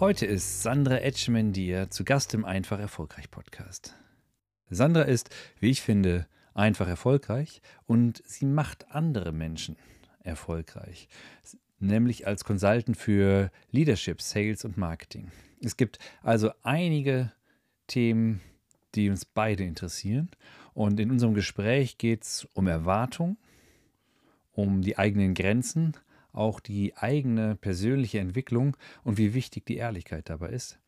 Heute ist Sandra Etschmendier zu Gast im Einfach Erfolgreich Podcast. Sandra ist, wie ich finde, einfach erfolgreich und sie macht andere Menschen erfolgreich, nämlich als Consultant für Leadership, Sales und Marketing. Es gibt also einige Themen, die uns beide interessieren und in unserem Gespräch geht es um Erwartung, um die eigenen Grenzen, auch die eigene persönliche Entwicklung und wie wichtig die Ehrlichkeit dabei ist.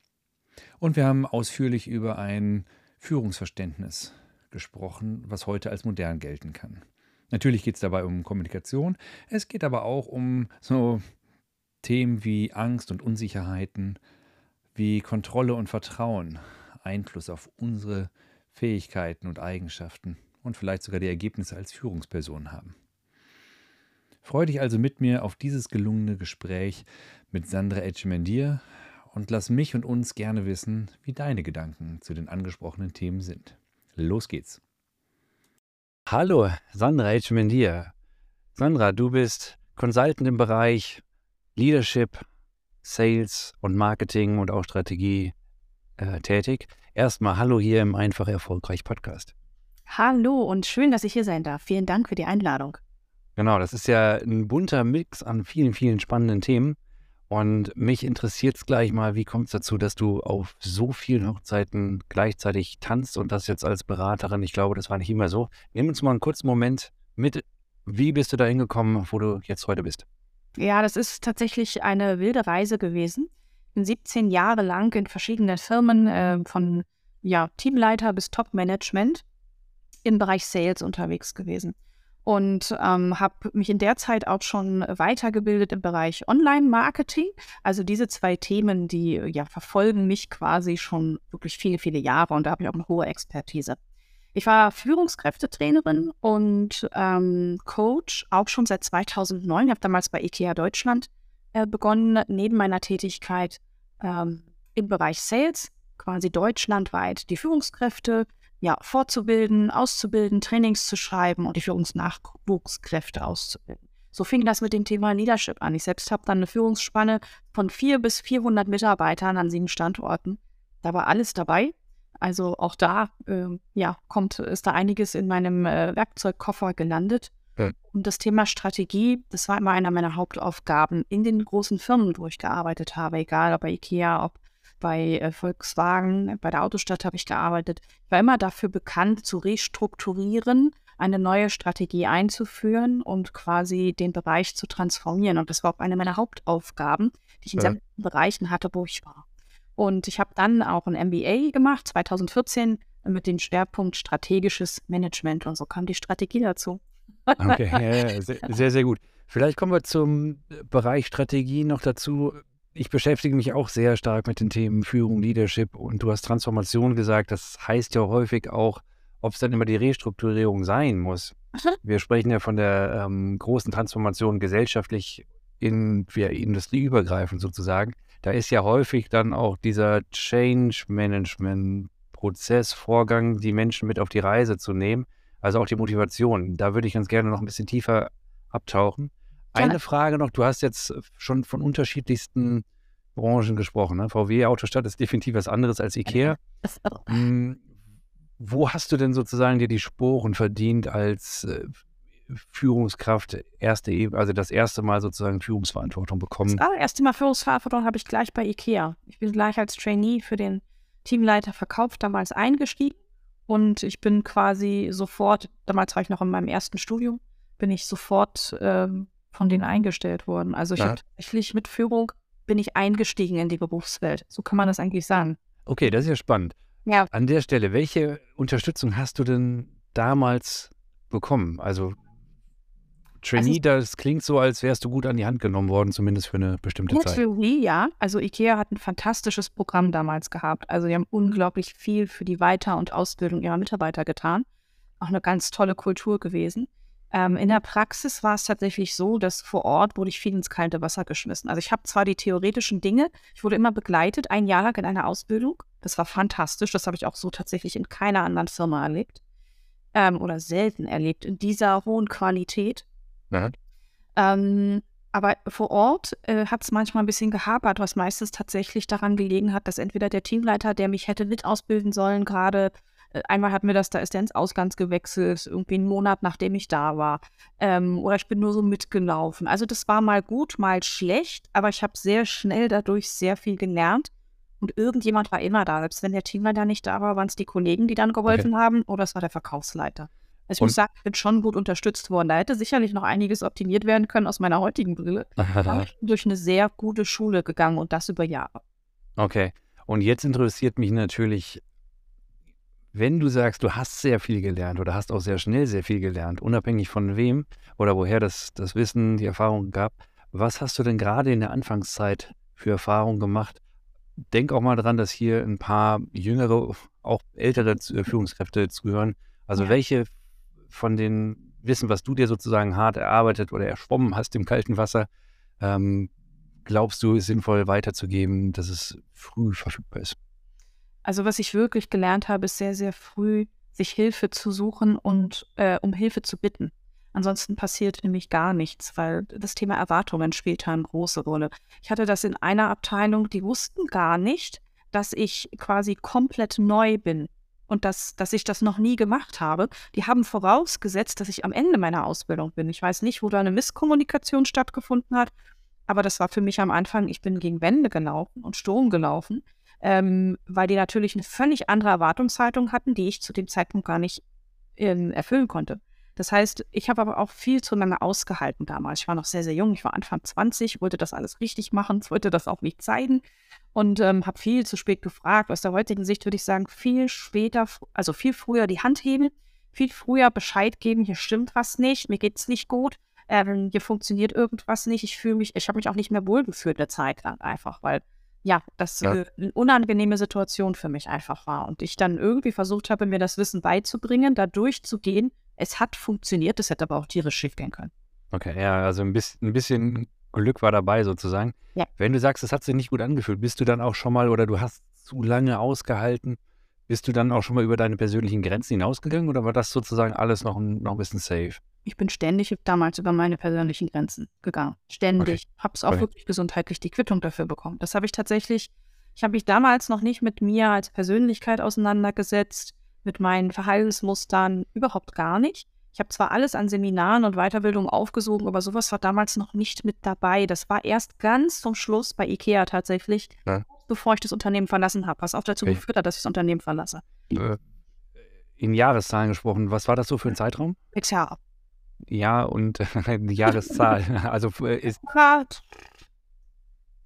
Und wir haben ausführlich über ein Führungsverständnis gesprochen, was heute als modern gelten kann. Natürlich geht es dabei um Kommunikation, es geht aber auch um so Themen wie Angst und Unsicherheiten, wie Kontrolle und Vertrauen Einfluss auf unsere Fähigkeiten und Eigenschaften und vielleicht sogar die Ergebnisse als Führungsperson haben. Freue dich also mit mir auf dieses gelungene Gespräch mit Sandra Etchemendier und lass mich und uns gerne wissen, wie deine Gedanken zu den angesprochenen Themen sind. Los geht's. Hallo, Sandra Etchemendier. Sandra, du bist Consultant im Bereich Leadership, Sales und Marketing und auch Strategie äh, tätig. Erstmal Hallo hier im Einfach Erfolgreich Podcast. Hallo und schön, dass ich hier sein darf. Vielen Dank für die Einladung. Genau, das ist ja ein bunter Mix an vielen, vielen spannenden Themen. Und mich interessiert es gleich mal, wie kommt es dazu, dass du auf so vielen Hochzeiten gleichzeitig tanzt und das jetzt als Beraterin? Ich glaube, das war nicht immer so. Nimm uns mal einen kurzen Moment mit. Wie bist du da hingekommen, wo du jetzt heute bist? Ja, das ist tatsächlich eine wilde Reise gewesen. Ich bin 17 Jahre lang in verschiedenen Firmen äh, von ja, Teamleiter bis Top-Management im Bereich Sales unterwegs gewesen und ähm, habe mich in der Zeit auch schon weitergebildet im Bereich Online-Marketing. Also diese zwei Themen, die ja verfolgen mich quasi schon wirklich viele, viele Jahre und da habe ich auch eine hohe Expertise. Ich war Führungskräftetrainerin und ähm, Coach auch schon seit 2009. Ich habe damals bei IKEA Deutschland äh, begonnen, neben meiner Tätigkeit ähm, im Bereich Sales, quasi deutschlandweit die Führungskräfte ja, fortzubilden, auszubilden, Trainings zu schreiben und die Führungsnachwuchskräfte auszubilden. So fing das mit dem Thema Leadership an. Ich selbst habe dann eine Führungsspanne von vier bis 400 Mitarbeitern an sieben Standorten. Da war alles dabei. Also auch da, äh, ja, kommt, ist da einiges in meinem äh, Werkzeugkoffer gelandet. Ja. Und das Thema Strategie, das war immer einer meiner Hauptaufgaben in den großen Firmen, wo ich gearbeitet habe, egal ob bei IKEA, ob bei äh, Volkswagen, bei der Autostadt habe ich gearbeitet. Ich war immer dafür bekannt, zu restrukturieren, eine neue Strategie einzuführen und quasi den Bereich zu transformieren. Und das war auch eine meiner Hauptaufgaben, die ich in ja. sämtlichen Bereichen hatte, wo ich war. Und ich habe dann auch ein MBA gemacht, 2014, mit dem Schwerpunkt strategisches Management. Und so kam die Strategie dazu. Okay, ja, sehr, sehr, sehr gut. Vielleicht kommen wir zum Bereich Strategie noch dazu ich beschäftige mich auch sehr stark mit den Themen Führung, Leadership und du hast Transformation gesagt. Das heißt ja häufig auch, ob es dann immer die Restrukturierung sein muss. Wir sprechen ja von der ähm, großen Transformation gesellschaftlich in ja, industrieübergreifend sozusagen. Da ist ja häufig dann auch dieser Change Management Prozess, Vorgang, die Menschen mit auf die Reise zu nehmen. Also auch die Motivation. Da würde ich ganz gerne noch ein bisschen tiefer abtauchen. Eine Frage noch, du hast jetzt schon von unterschiedlichsten Branchen gesprochen. Ne? VW Autostadt ist definitiv was anderes als IKEA. Hm, wo hast du denn sozusagen dir die Sporen verdient als äh, Führungskraft, erste, also das erste Mal sozusagen Führungsverantwortung bekommen? Das allererste Mal Führungsverantwortung habe ich gleich bei IKEA. Ich bin gleich als Trainee für den Teamleiter Verkauf damals eingestiegen und ich bin quasi sofort, damals war ich noch in meinem ersten Studium, bin ich sofort ähm, von denen eingestellt worden. Also ich ja. habe tatsächlich mit Führung bin ich eingestiegen in die Berufswelt. So kann man das eigentlich sagen. Okay, das ist ja spannend. Ja. An der Stelle, welche Unterstützung hast du denn damals bekommen? Also Trainee, das klingt so, als wärst du gut an die Hand genommen worden, zumindest für eine bestimmte Gut Zeit. Theorie, ja. Also IKEA hat ein fantastisches Programm damals gehabt. Also die haben unglaublich viel für die Weiter- und Ausbildung ihrer Mitarbeiter getan. Auch eine ganz tolle Kultur gewesen. Ähm, in der Praxis war es tatsächlich so, dass vor Ort wurde ich viel ins kalte Wasser geschmissen. Also ich habe zwar die theoretischen Dinge, ich wurde immer begleitet, ein Jahr lang in einer Ausbildung. Das war fantastisch. Das habe ich auch so tatsächlich in keiner anderen Firma erlebt. Ähm, oder selten erlebt, in dieser hohen Qualität. Ähm, aber vor Ort äh, hat es manchmal ein bisschen gehapert, was meistens tatsächlich daran gelegen hat, dass entweder der Teamleiter, der mich hätte mit ausbilden sollen, gerade einmal hat mir das, da ist der ins Ausgangs gewechselt, irgendwie einen Monat nachdem ich da war. Ähm, oder ich bin nur so mitgelaufen. Also das war mal gut, mal schlecht, aber ich habe sehr schnell dadurch sehr viel gelernt. Und irgendjemand war immer da. Selbst wenn der Teamleiter nicht da war, waren es die Kollegen, die dann geholfen haben, oder es war der Verkaufsleiter. Also ich Und- muss sagen, ich bin schon gut unterstützt worden. Da hätte sicherlich noch einiges optimiert werden können aus meiner heutigen Brille. Aber ich bin durch eine sehr gute Schule gegangen und das über Jahre. Okay. Und jetzt interessiert mich natürlich, wenn du sagst, du hast sehr viel gelernt oder hast auch sehr schnell sehr viel gelernt, unabhängig von wem oder woher das, das Wissen, die Erfahrung gab, was hast du denn gerade in der Anfangszeit für Erfahrungen gemacht? Denk auch mal dran, dass hier ein paar jüngere, auch ältere Z- Führungskräfte zuhören. Also Ja. welche von den Wissen, was du dir sozusagen hart erarbeitet oder erschwommen hast im kalten Wasser, ähm, glaubst du, ist sinnvoll weiterzugeben, dass es früh verfügbar ist? Also was ich wirklich gelernt habe, ist sehr, sehr früh, sich Hilfe zu suchen und äh, um Hilfe zu bitten. Ansonsten passiert nämlich gar nichts, weil das Thema Erwartungen spielt da eine große Rolle. Ich hatte das in einer Abteilung, die wussten gar nicht, dass ich quasi komplett neu bin und dass, dass ich das noch nie gemacht habe. Die haben vorausgesetzt, dass ich am Ende meiner Ausbildung bin. Ich weiß nicht, wo da eine Misskommunikation stattgefunden hat, aber das war für mich am Anfang, ich bin gegen Wände gelaufen und Sturm gelaufen ähm, weil die natürlich eine völlig andere Erwartungshaltung hatten, die ich zu dem Zeitpunkt gar nicht ähm, erfüllen konnte. Das heißt, ich habe aber auch viel zu lange ausgehalten damals. Ich war noch sehr, sehr jung. Ich war Anfang 20, wollte das alles richtig machen, wollte das auch nicht zeigen und ähm, habe viel zu spät gefragt. Aus der heutigen Sicht würde ich sagen, viel später, also viel früher die Hand heben, viel früher Bescheid geben, hier stimmt was nicht, mir geht's nicht gut, ähm, hier funktioniert irgendwas nicht. Ich fühle mich, ich habe mich auch nicht mehr wohlgefühlt eine Zeit lang einfach, weil ja, das Ja. äh, eine unangenehme Situation für mich einfach war. Und ich dann irgendwie versucht habe, mir das Wissen beizubringen, da durchzugehen. Es hat funktioniert, es hätte aber auch tierisch schief gehen können. Okay, ja, also ein bisschen, ein bisschen Glück war dabei sozusagen. Ja. Wenn du sagst, es hat sich nicht gut angefühlt, bist du dann auch schon mal oder du hast zu lange ausgehalten, bist du dann auch schon mal über deine persönlichen Grenzen hinausgegangen oder war das sozusagen alles noch ein, noch ein bisschen safe? Ich bin ständig damals über meine persönlichen Grenzen gegangen. Ständig. Habe es auch Okay. wirklich gesundheitlich die Quittung dafür bekommen. Das habe ich tatsächlich, ich habe mich damals noch nicht mit mir als Persönlichkeit auseinandergesetzt, mit meinen Verhaltensmustern, überhaupt gar nicht. Ich habe zwar alles an Seminaren und Weiterbildung aufgesogen, aber sowas war damals noch nicht mit dabei. Das war erst ganz zum Schluss bei IKEA tatsächlich, Ja. Bevor ich das Unternehmen verlassen habe, was auch dazu Okay. geführt hat, dass ich das Unternehmen verlasse. Äh, In Jahreszahlen gesprochen, was war das so für ein Zeitraum? Sechs Jahre. Jahr und die Jahreszahl. Also äh, ist.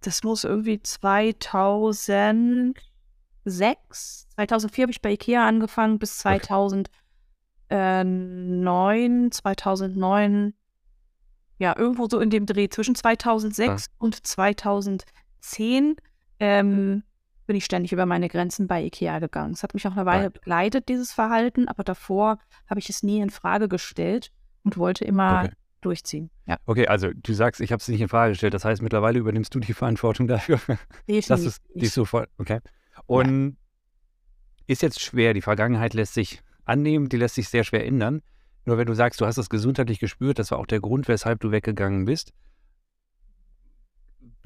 Das muss irgendwie 2006, 2004 habe ich bei Ikea angefangen, bis 2009, 2009, ja, irgendwo so in dem Dreh. Zwischen 2006 und 2010 ähm, bin ich ständig über meine Grenzen bei Ikea gegangen. Es hat mich auch eine Weile Ja. begleitet, dieses Verhalten, aber davor habe ich es nie in Frage gestellt und wollte immer Okay. durchziehen. Ja. okay, also du sagst, ich habe es nicht in Frage gestellt. Das heißt, mittlerweile übernimmst du die Verantwortung dafür. Das ist die sofort, okay. Und ist jetzt schwer, die Vergangenheit lässt sich annehmen, die lässt sich sehr schwer ändern. Nur wenn du sagst, du hast es gesundheitlich gespürt, das war auch der Grund, weshalb du weggegangen bist.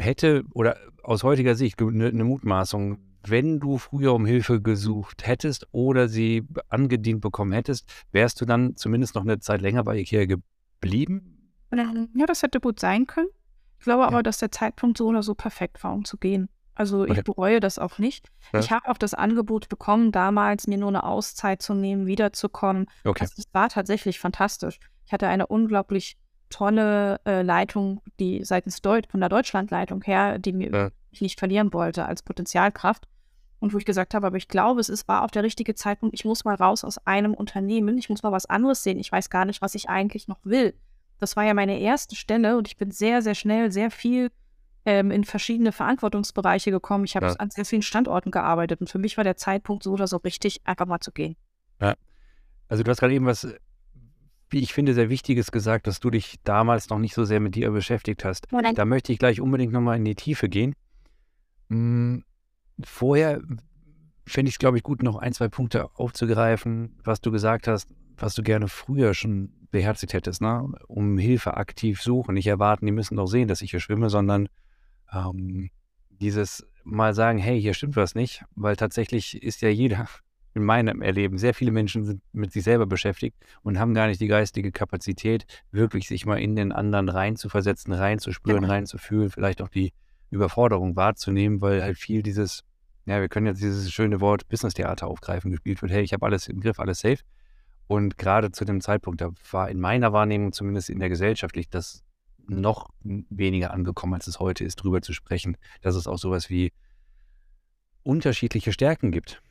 Hätte, oder aus heutiger Sicht, eine eine Mutmaßung, wenn du früher um Hilfe gesucht hättest oder sie angedient bekommen hättest, wärst du dann zumindest noch eine Zeit länger bei Ikea geblieben? Ja, das hätte gut sein können. Ich glaube aber, Ja. dass der Zeitpunkt so oder so perfekt war, um zu gehen. Also ich bereue das auch nicht. Ja. Ich habe auch das Angebot bekommen, damals mir nur eine Auszeit zu nehmen, wiederzukommen. Okay. Also, das war tatsächlich fantastisch. Ich hatte eine unglaublich tolle äh, Leitung, die seitens Deut von der Deutschlandleitung her, die mir Ja. ich nicht verlieren wollte als Potenzialkraft. Und wo ich gesagt habe, aber ich glaube, es ist, war auch der richtige Zeitpunkt. Ich muss mal raus aus einem Unternehmen. Ich muss mal was anderes sehen. Ich weiß gar nicht, was ich eigentlich noch will. Das war ja meine erste Stelle und ich bin sehr, sehr schnell, sehr viel ähm, in verschiedene Verantwortungsbereiche gekommen. Ich habe Ja. an sehr vielen Standorten gearbeitet und für mich war der Zeitpunkt so oder so richtig, einfach mal zu gehen. Also du hast gerade eben was, äh, wie ich finde, sehr Wichtiges gesagt, dass du dich damals noch nicht so sehr mit dir beschäftigt hast. Da möchte ich gleich unbedingt nochmal in die Tiefe gehen. Hm, vorher fände ich es, glaube ich, gut, noch ein, zwei Punkte aufzugreifen, was du gesagt hast, was du gerne früher schon beherzigt hättest, ne? um Hilfe aktiv suchen. Nicht erwarten, die müssen doch sehen, dass ich hier schwimme, sondern ähm, dieses mal sagen, hey, hier stimmt was nicht, weil tatsächlich ist ja jeder in meinem Erleben, sehr viele Menschen sind mit sich selber beschäftigt und haben gar nicht die geistige Kapazität, wirklich sich mal in den anderen reinzuversetzen, reinzuspüren, Genau. reinzufühlen, vielleicht auch die Überforderung wahrzunehmen, weil halt viel dieses, ja, wir können jetzt dieses schöne Wort Business-Theater aufgreifen, gespielt wird, hey, ich habe alles im Griff, alles safe. Und gerade zu dem Zeitpunkt, da war in meiner Wahrnehmung, zumindest in der gesellschaftlich, das noch weniger angekommen, als es heute ist, drüber zu sprechen, dass es auch sowas wie unterschiedliche Stärken gibt.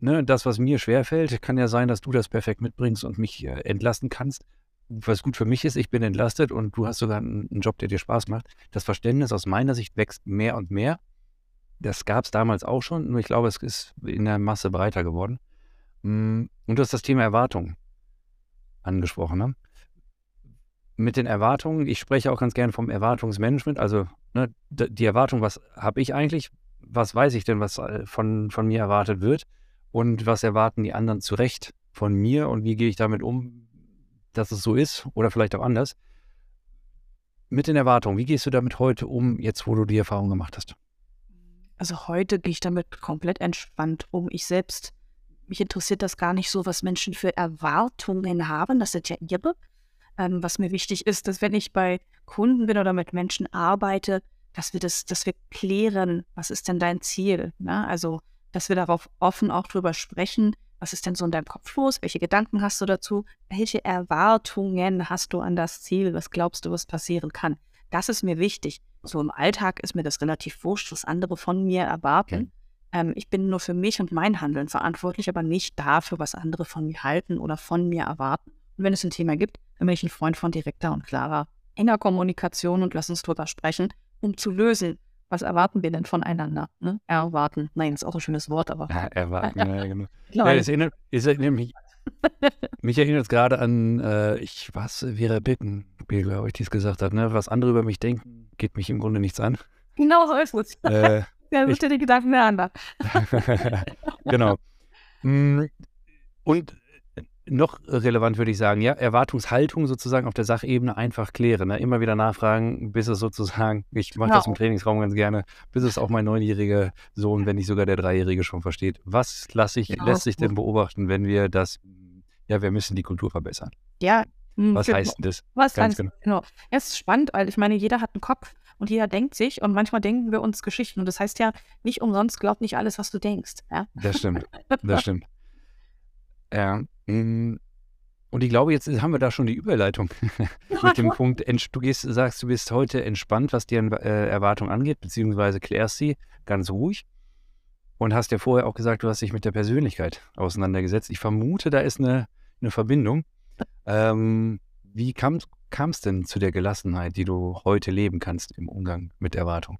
Ne, das, was mir schwerfällt, kann ja sein, dass du das perfekt mitbringst und mich äh, entlasten kannst. Was gut für mich ist, ich bin entlastet und du hast sogar einen, einen Job, der dir Spaß macht. Das Verständnis aus meiner Sicht wächst mehr und mehr. Das gab es damals auch schon, nur ich glaube, es ist in der Masse breiter geworden. Mm, Und du hast das Thema Erwartung angesprochen. Ne? Mit den Erwartungen, ich spreche auch ganz gern vom Erwartungsmanagement, also ne, die Erwartung, was habe ich eigentlich, was weiß ich denn, was äh, von, von mir erwartet wird und was erwarten die anderen zu Recht von mir und wie gehe ich damit um, dass es so ist oder vielleicht auch anders. Mit den Erwartungen, wie gehst du damit heute um, jetzt wo du die Erfahrung gemacht hast? Also heute gehe ich damit komplett entspannt um. Ich selbst, mich interessiert das gar nicht so, was Menschen für Erwartungen haben. Das sind ja ihre. Ähm, was mir wichtig ist, dass wenn ich bei Kunden bin oder mit Menschen arbeite, dass wir das, dass wir klären, was ist denn dein Ziel? Ne? Also, dass wir darauf offen auch drüber sprechen, was ist denn so in deinem Kopf los? Welche Gedanken hast du dazu? Welche Erwartungen hast du an das Ziel? Was glaubst du, was passieren kann? Das ist mir wichtig. So im Alltag ist mir das relativ wurscht, was andere von mir erwarten. Ähm, ich bin nur für mich und mein Handeln verantwortlich, aber nicht dafür, was andere von mir halten oder von mir erwarten. Und wenn es ein Thema gibt, dann bin ich ein Freund von direkter und klarer, enger Kommunikation und lass uns drüber sprechen, um zu lösen. Was erwarten wir denn voneinander? Ne? Erwarten. Nein, ist auch ein schönes Wort, aber. Ja, erwarten, ja, genau. Ja, das erinnert, es erinnert mich, mich erinnert es gerade an, äh, ich was, Vera Birkenbiel, glaube ich, die es gesagt hat, ne? Was andere über mich denken, geht mich im Grunde nichts an. genau so ist es. äh, Ja, Ich- die Gedanken der anderen. genau. Mm, Und noch relevant würde ich sagen, ja, Erwartungshaltung sozusagen auf der Sachebene einfach klären. Ne? Immer wieder nachfragen, bis es sozusagen, ich mache das im Genau. Trainingsraum ganz gerne, bis es auch mein neunjähriger Sohn, wenn nicht sogar der Dreijährige schon versteht. Was lasse ich, Ja. lässt sich denn beobachten, wenn wir das, ja, wir müssen die Kultur verbessern? Ja. hm, Was genau. heißt denn das? Was Ganz ganz genau. Ja, es ist spannend, weil ich meine, jeder hat einen Kopf und jeder denkt sich und manchmal denken wir uns Geschichten. Und das heißt ja, nicht umsonst glaub nicht alles, was du denkst. Ja? Das stimmt. Das stimmt. Ja. Mm, Und ich glaube, jetzt haben wir da schon die Überleitung mit dem Punkt, du gehst, sagst, du bist heute entspannt, was die äh, Erwartung angeht, beziehungsweise klärst sie ganz ruhig. Und hast ja vorher auch gesagt, du hast dich mit der Persönlichkeit auseinandergesetzt. Ich vermute, da ist eine, eine Verbindung. Ähm, wie kam es denn zu der Gelassenheit, die du heute leben kannst im Umgang mit Erwartung?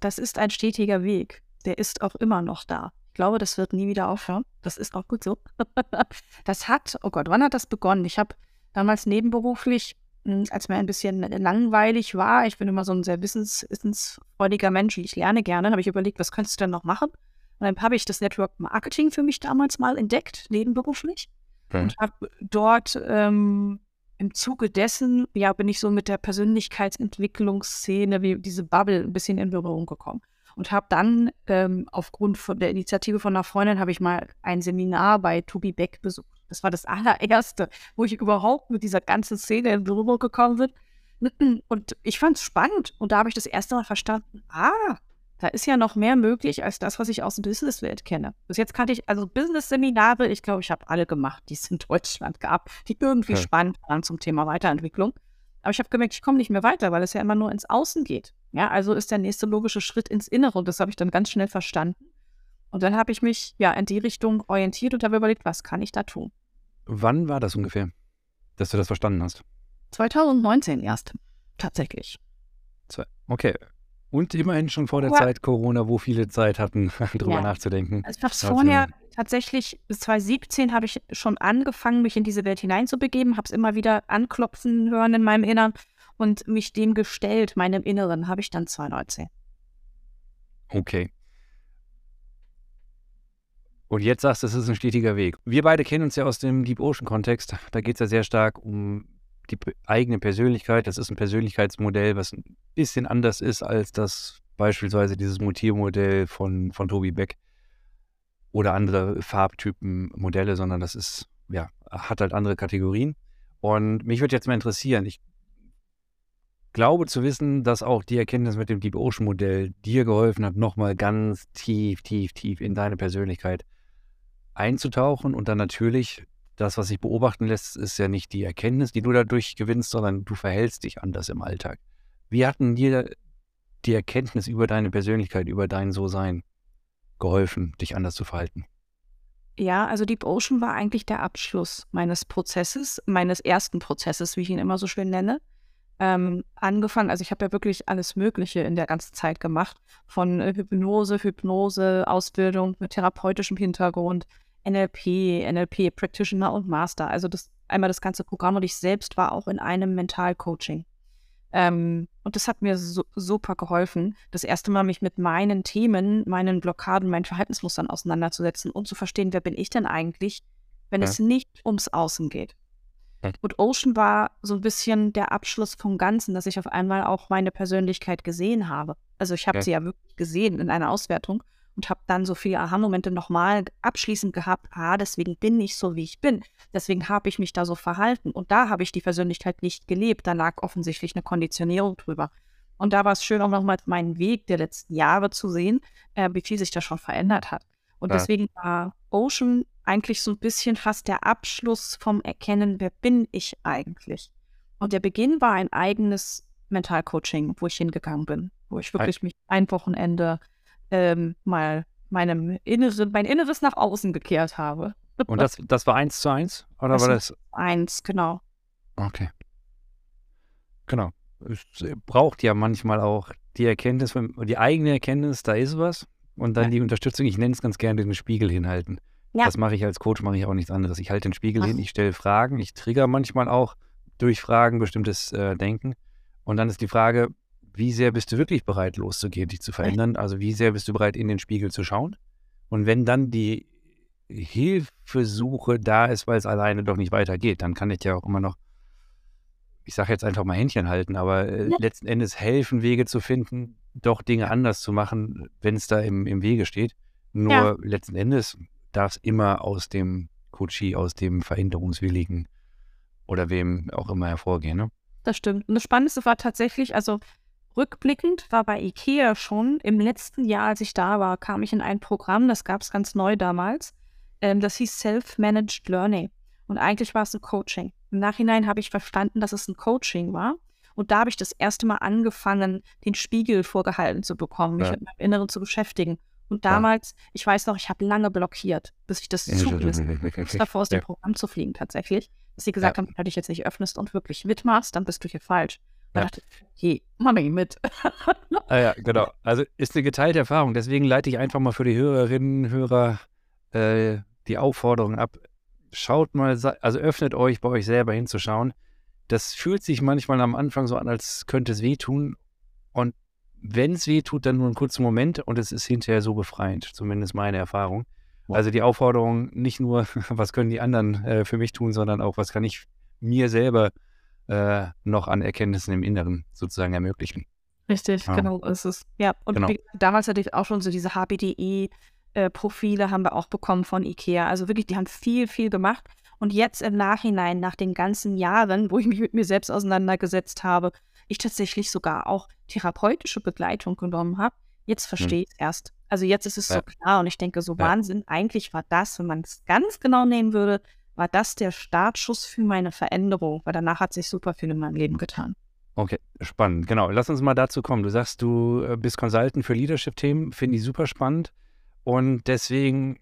Das ist ein stetiger Weg. Der ist auch immer noch da. Ich glaube, das wird nie wieder aufhören. Das ist auch gut so. Das hat, oh Gott, wann hat das begonnen? Ich habe damals nebenberuflich, mh, als mir ein bisschen langweilig war, ich bin immer so ein sehr wissens, wissensfreudiger Mensch, ich lerne gerne, habe ich überlegt, was könntest du denn noch machen? Und dann habe ich das Network Marketing für mich damals mal entdeckt, nebenberuflich. Okay. Und habe dort ähm, im Zuge dessen, ja, bin ich so mit der Persönlichkeitsentwicklungsszene, wie diese Bubble, ein bisschen in Berührung gekommen. Und habe dann ähm, aufgrund von der Initiative von einer Freundin, habe ich mal ein Seminar bei Tobi Beck besucht. Das war das allererste, wo ich überhaupt mit dieser ganzen Szene in Berührung gekommen bin. Und ich fand es spannend. Und da habe ich das erste Mal verstanden, ah, da ist ja noch mehr möglich als das, was ich aus der Businesswelt kenne. Bis jetzt kannte ich, also Business-Seminare, ich glaube, ich habe alle gemacht, die es in Deutschland gab, die irgendwie Ja. spannend waren zum Thema Weiterentwicklung. Aber ich habe gemerkt, ich komme nicht mehr weiter, weil es ja immer nur ins Außen geht. Ja, also ist der nächste logische Schritt ins Innere und das habe ich dann ganz schnell verstanden. Und dann habe ich mich ja in die Richtung orientiert und habe überlegt, was kann ich da tun? Wann war das ungefähr, dass du das verstanden hast? 2019 erst, tatsächlich. Okay. Und immerhin schon vor der Aber- Zeit Corona, wo viele Zeit hatten, drüber Ja. nachzudenken. Also ich habe es Ja, vorher tatsächlich, bis 2017 habe ich schon angefangen, mich in diese Welt hineinzubegeben, habe es immer wieder anklopfen hören in meinem Innern und mich dem gestellt, meinem Inneren, habe ich dann 2019. Okay. Und jetzt sagst du, es ist ein stetiger Weg. Wir beide kennen uns ja aus dem Deep Ocean-Kontext. Da geht es ja sehr stark um die eigene Persönlichkeit. Das ist ein Persönlichkeitsmodell, was ein bisschen anders ist als das beispielsweise dieses Mutiermodell von, von Tobi Beck oder andere Farbtypen Modelle, sondern das ist, ja, hat halt andere Kategorien. Und mich würde jetzt mal interessieren, ich glaube zu wissen, dass auch die Erkenntnis mit dem Deep Ocean Modell dir geholfen hat, nochmal ganz tief, tief, tief in deine Persönlichkeit einzutauchen und dann natürlich das, was sich beobachten lässt, ist ja nicht die Erkenntnis, die du dadurch gewinnst, sondern du verhältst dich anders im Alltag. Wie hatten dir die Erkenntnis über deine Persönlichkeit, über dein So-Sein geholfen, dich anders zu verhalten? Ja, also Deep Ocean war eigentlich der Abschluss meines Prozesses, meines ersten Prozesses, wie ich ihn immer so schön nenne. Ähm, angefangen, also ich habe ja wirklich alles Mögliche in der ganzen Zeit gemacht, von äh, Hypnose, Hypnose, Ausbildung mit therapeutischem Hintergrund, NLP, NLP Practitioner und Master. Also das einmal das ganze Programm und ich selbst war auch in einem Mentalcoaching. Ähm, und das hat mir so, super geholfen, das erste Mal mich mit meinen Themen, meinen Blockaden, meinen Verhaltensmustern auseinanderzusetzen und zu verstehen, wer bin ich denn eigentlich, wenn Ja. es nicht ums Außen geht. Ja. Und Ocean war so ein bisschen der Abschluss vom Ganzen, dass ich auf einmal auch meine Persönlichkeit gesehen habe. Also ich habe Ja. sie ja wirklich gesehen in einer Auswertung und habe dann so viele Aha-Momente nochmal abschließend gehabt. Ah, deswegen bin ich so, wie ich bin. Deswegen habe ich mich da so verhalten. Und da habe ich die Persönlichkeit nicht gelebt. Da lag offensichtlich eine Konditionierung drüber. Und da war es schön, auch nochmal meinen Weg der letzten Jahre zu sehen, äh, wie viel sich da schon verändert hat. Und Ja. deswegen war Ocean eigentlich so ein bisschen fast der Abschluss vom Erkennen, wer bin ich eigentlich. Und der Beginn war ein eigenes Mentalcoaching, wo ich hingegangen bin, wo ich wirklich mich ein Wochenende ähm, mal meinem Inneren, mein Inneres nach außen gekehrt habe. Und das, das war eins zu eins? Oder Das war das? Eins, genau. Okay. Genau. Es braucht ja manchmal auch die Erkenntnis, die eigene Erkenntnis, da ist was. Und dann Ja. die Unterstützung, ich nenne es ganz gerne den Spiegel hinhalten. Ja. Das mache ich als Coach, mache ich auch nichts anderes. Ich halte den Spiegel Ach. hin, ich stelle Fragen, ich trigger manchmal auch durch Fragen bestimmtes äh, Denken. Und dann ist die Frage, wie sehr bist du wirklich bereit, loszugehen, dich zu verändern? Also wie sehr bist du bereit, in den Spiegel zu schauen? Und wenn dann die Hilfesuche da ist, weil es alleine doch nicht weitergeht, dann kann ich ja auch immer noch, ich sage jetzt einfach mal Händchen halten, aber äh, Ja. letzten Endes helfen, Wege zu finden, doch Dinge anders zu machen, wenn es da im, im Wege steht. Nur Ja. letzten Endes darf es immer aus dem Coachie, aus dem Verhinderungswilligen oder wem auch immer hervorgehen. Ne? Das stimmt. Und das Spannendste war tatsächlich, also rückblickend war bei IKEA schon im letzten Jahr, als ich da war, kam ich in ein Programm, das gab es ganz neu damals. Ähm, das hieß Self-Managed Learning. Und eigentlich war es ein Coaching. Im Nachhinein habe ich verstanden, dass es ein Coaching war. Und da habe ich das erste Mal angefangen, den Spiegel vorgehalten zu bekommen, mich Ja. mit meinem Inneren zu beschäftigen. Und Ja. damals, ich weiß noch, ich habe lange blockiert, bis ich das zugelassen habe. davor aus dem Ja. Programm zu fliegen tatsächlich. Dass sie gesagt Ja. haben, wenn du dich jetzt nicht öffnest und wirklich mitmachst, dann bist du hier falsch. Da Ja. dachte ich, okay, mach mich mit. Ah ja, genau. Also ist eine geteilte Erfahrung. Deswegen leite ich einfach mal für die Hörerinnen, Hörer äh, die Aufforderung ab. Schaut mal, also öffnet euch bei euch selber hinzuschauen. Das fühlt sich manchmal am Anfang so an, als könnte es wehtun. Und wenn es wehtut, dann nur einen kurzen Moment und es ist hinterher so befreiend. Zumindest meine Erfahrung. Wow. Also die Aufforderung, nicht nur, was können die anderen äh, für mich tun, sondern auch, was kann ich mir selber äh, noch an Erkenntnissen im Inneren sozusagen ermöglichen. Richtig, Ja. genau ist es. Ja, und Genau. wie gesagt, damals hatte ich auch schon so diese HBDE-Profile haben wir auch bekommen von IKEA. Also wirklich, die haben viel, viel gemacht. Und jetzt im Nachhinein, nach den ganzen Jahren, wo ich mich mit mir selbst auseinandergesetzt habe, ich tatsächlich sogar auch therapeutische Begleitung genommen habe, jetzt verstehe ich es erst. Also jetzt ist es so Ja. klar und ich denke, so Ja. Wahnsinn, eigentlich war das, wenn man es ganz genau nehmen würde, war das der Startschuss für meine Veränderung, weil danach hat sich super viel in meinem Leben getan. Okay, spannend. Genau, lass uns mal dazu kommen. Du sagst, du äh, bist Consultant für Leadership-Themen, finde ich super spannend. Und deswegen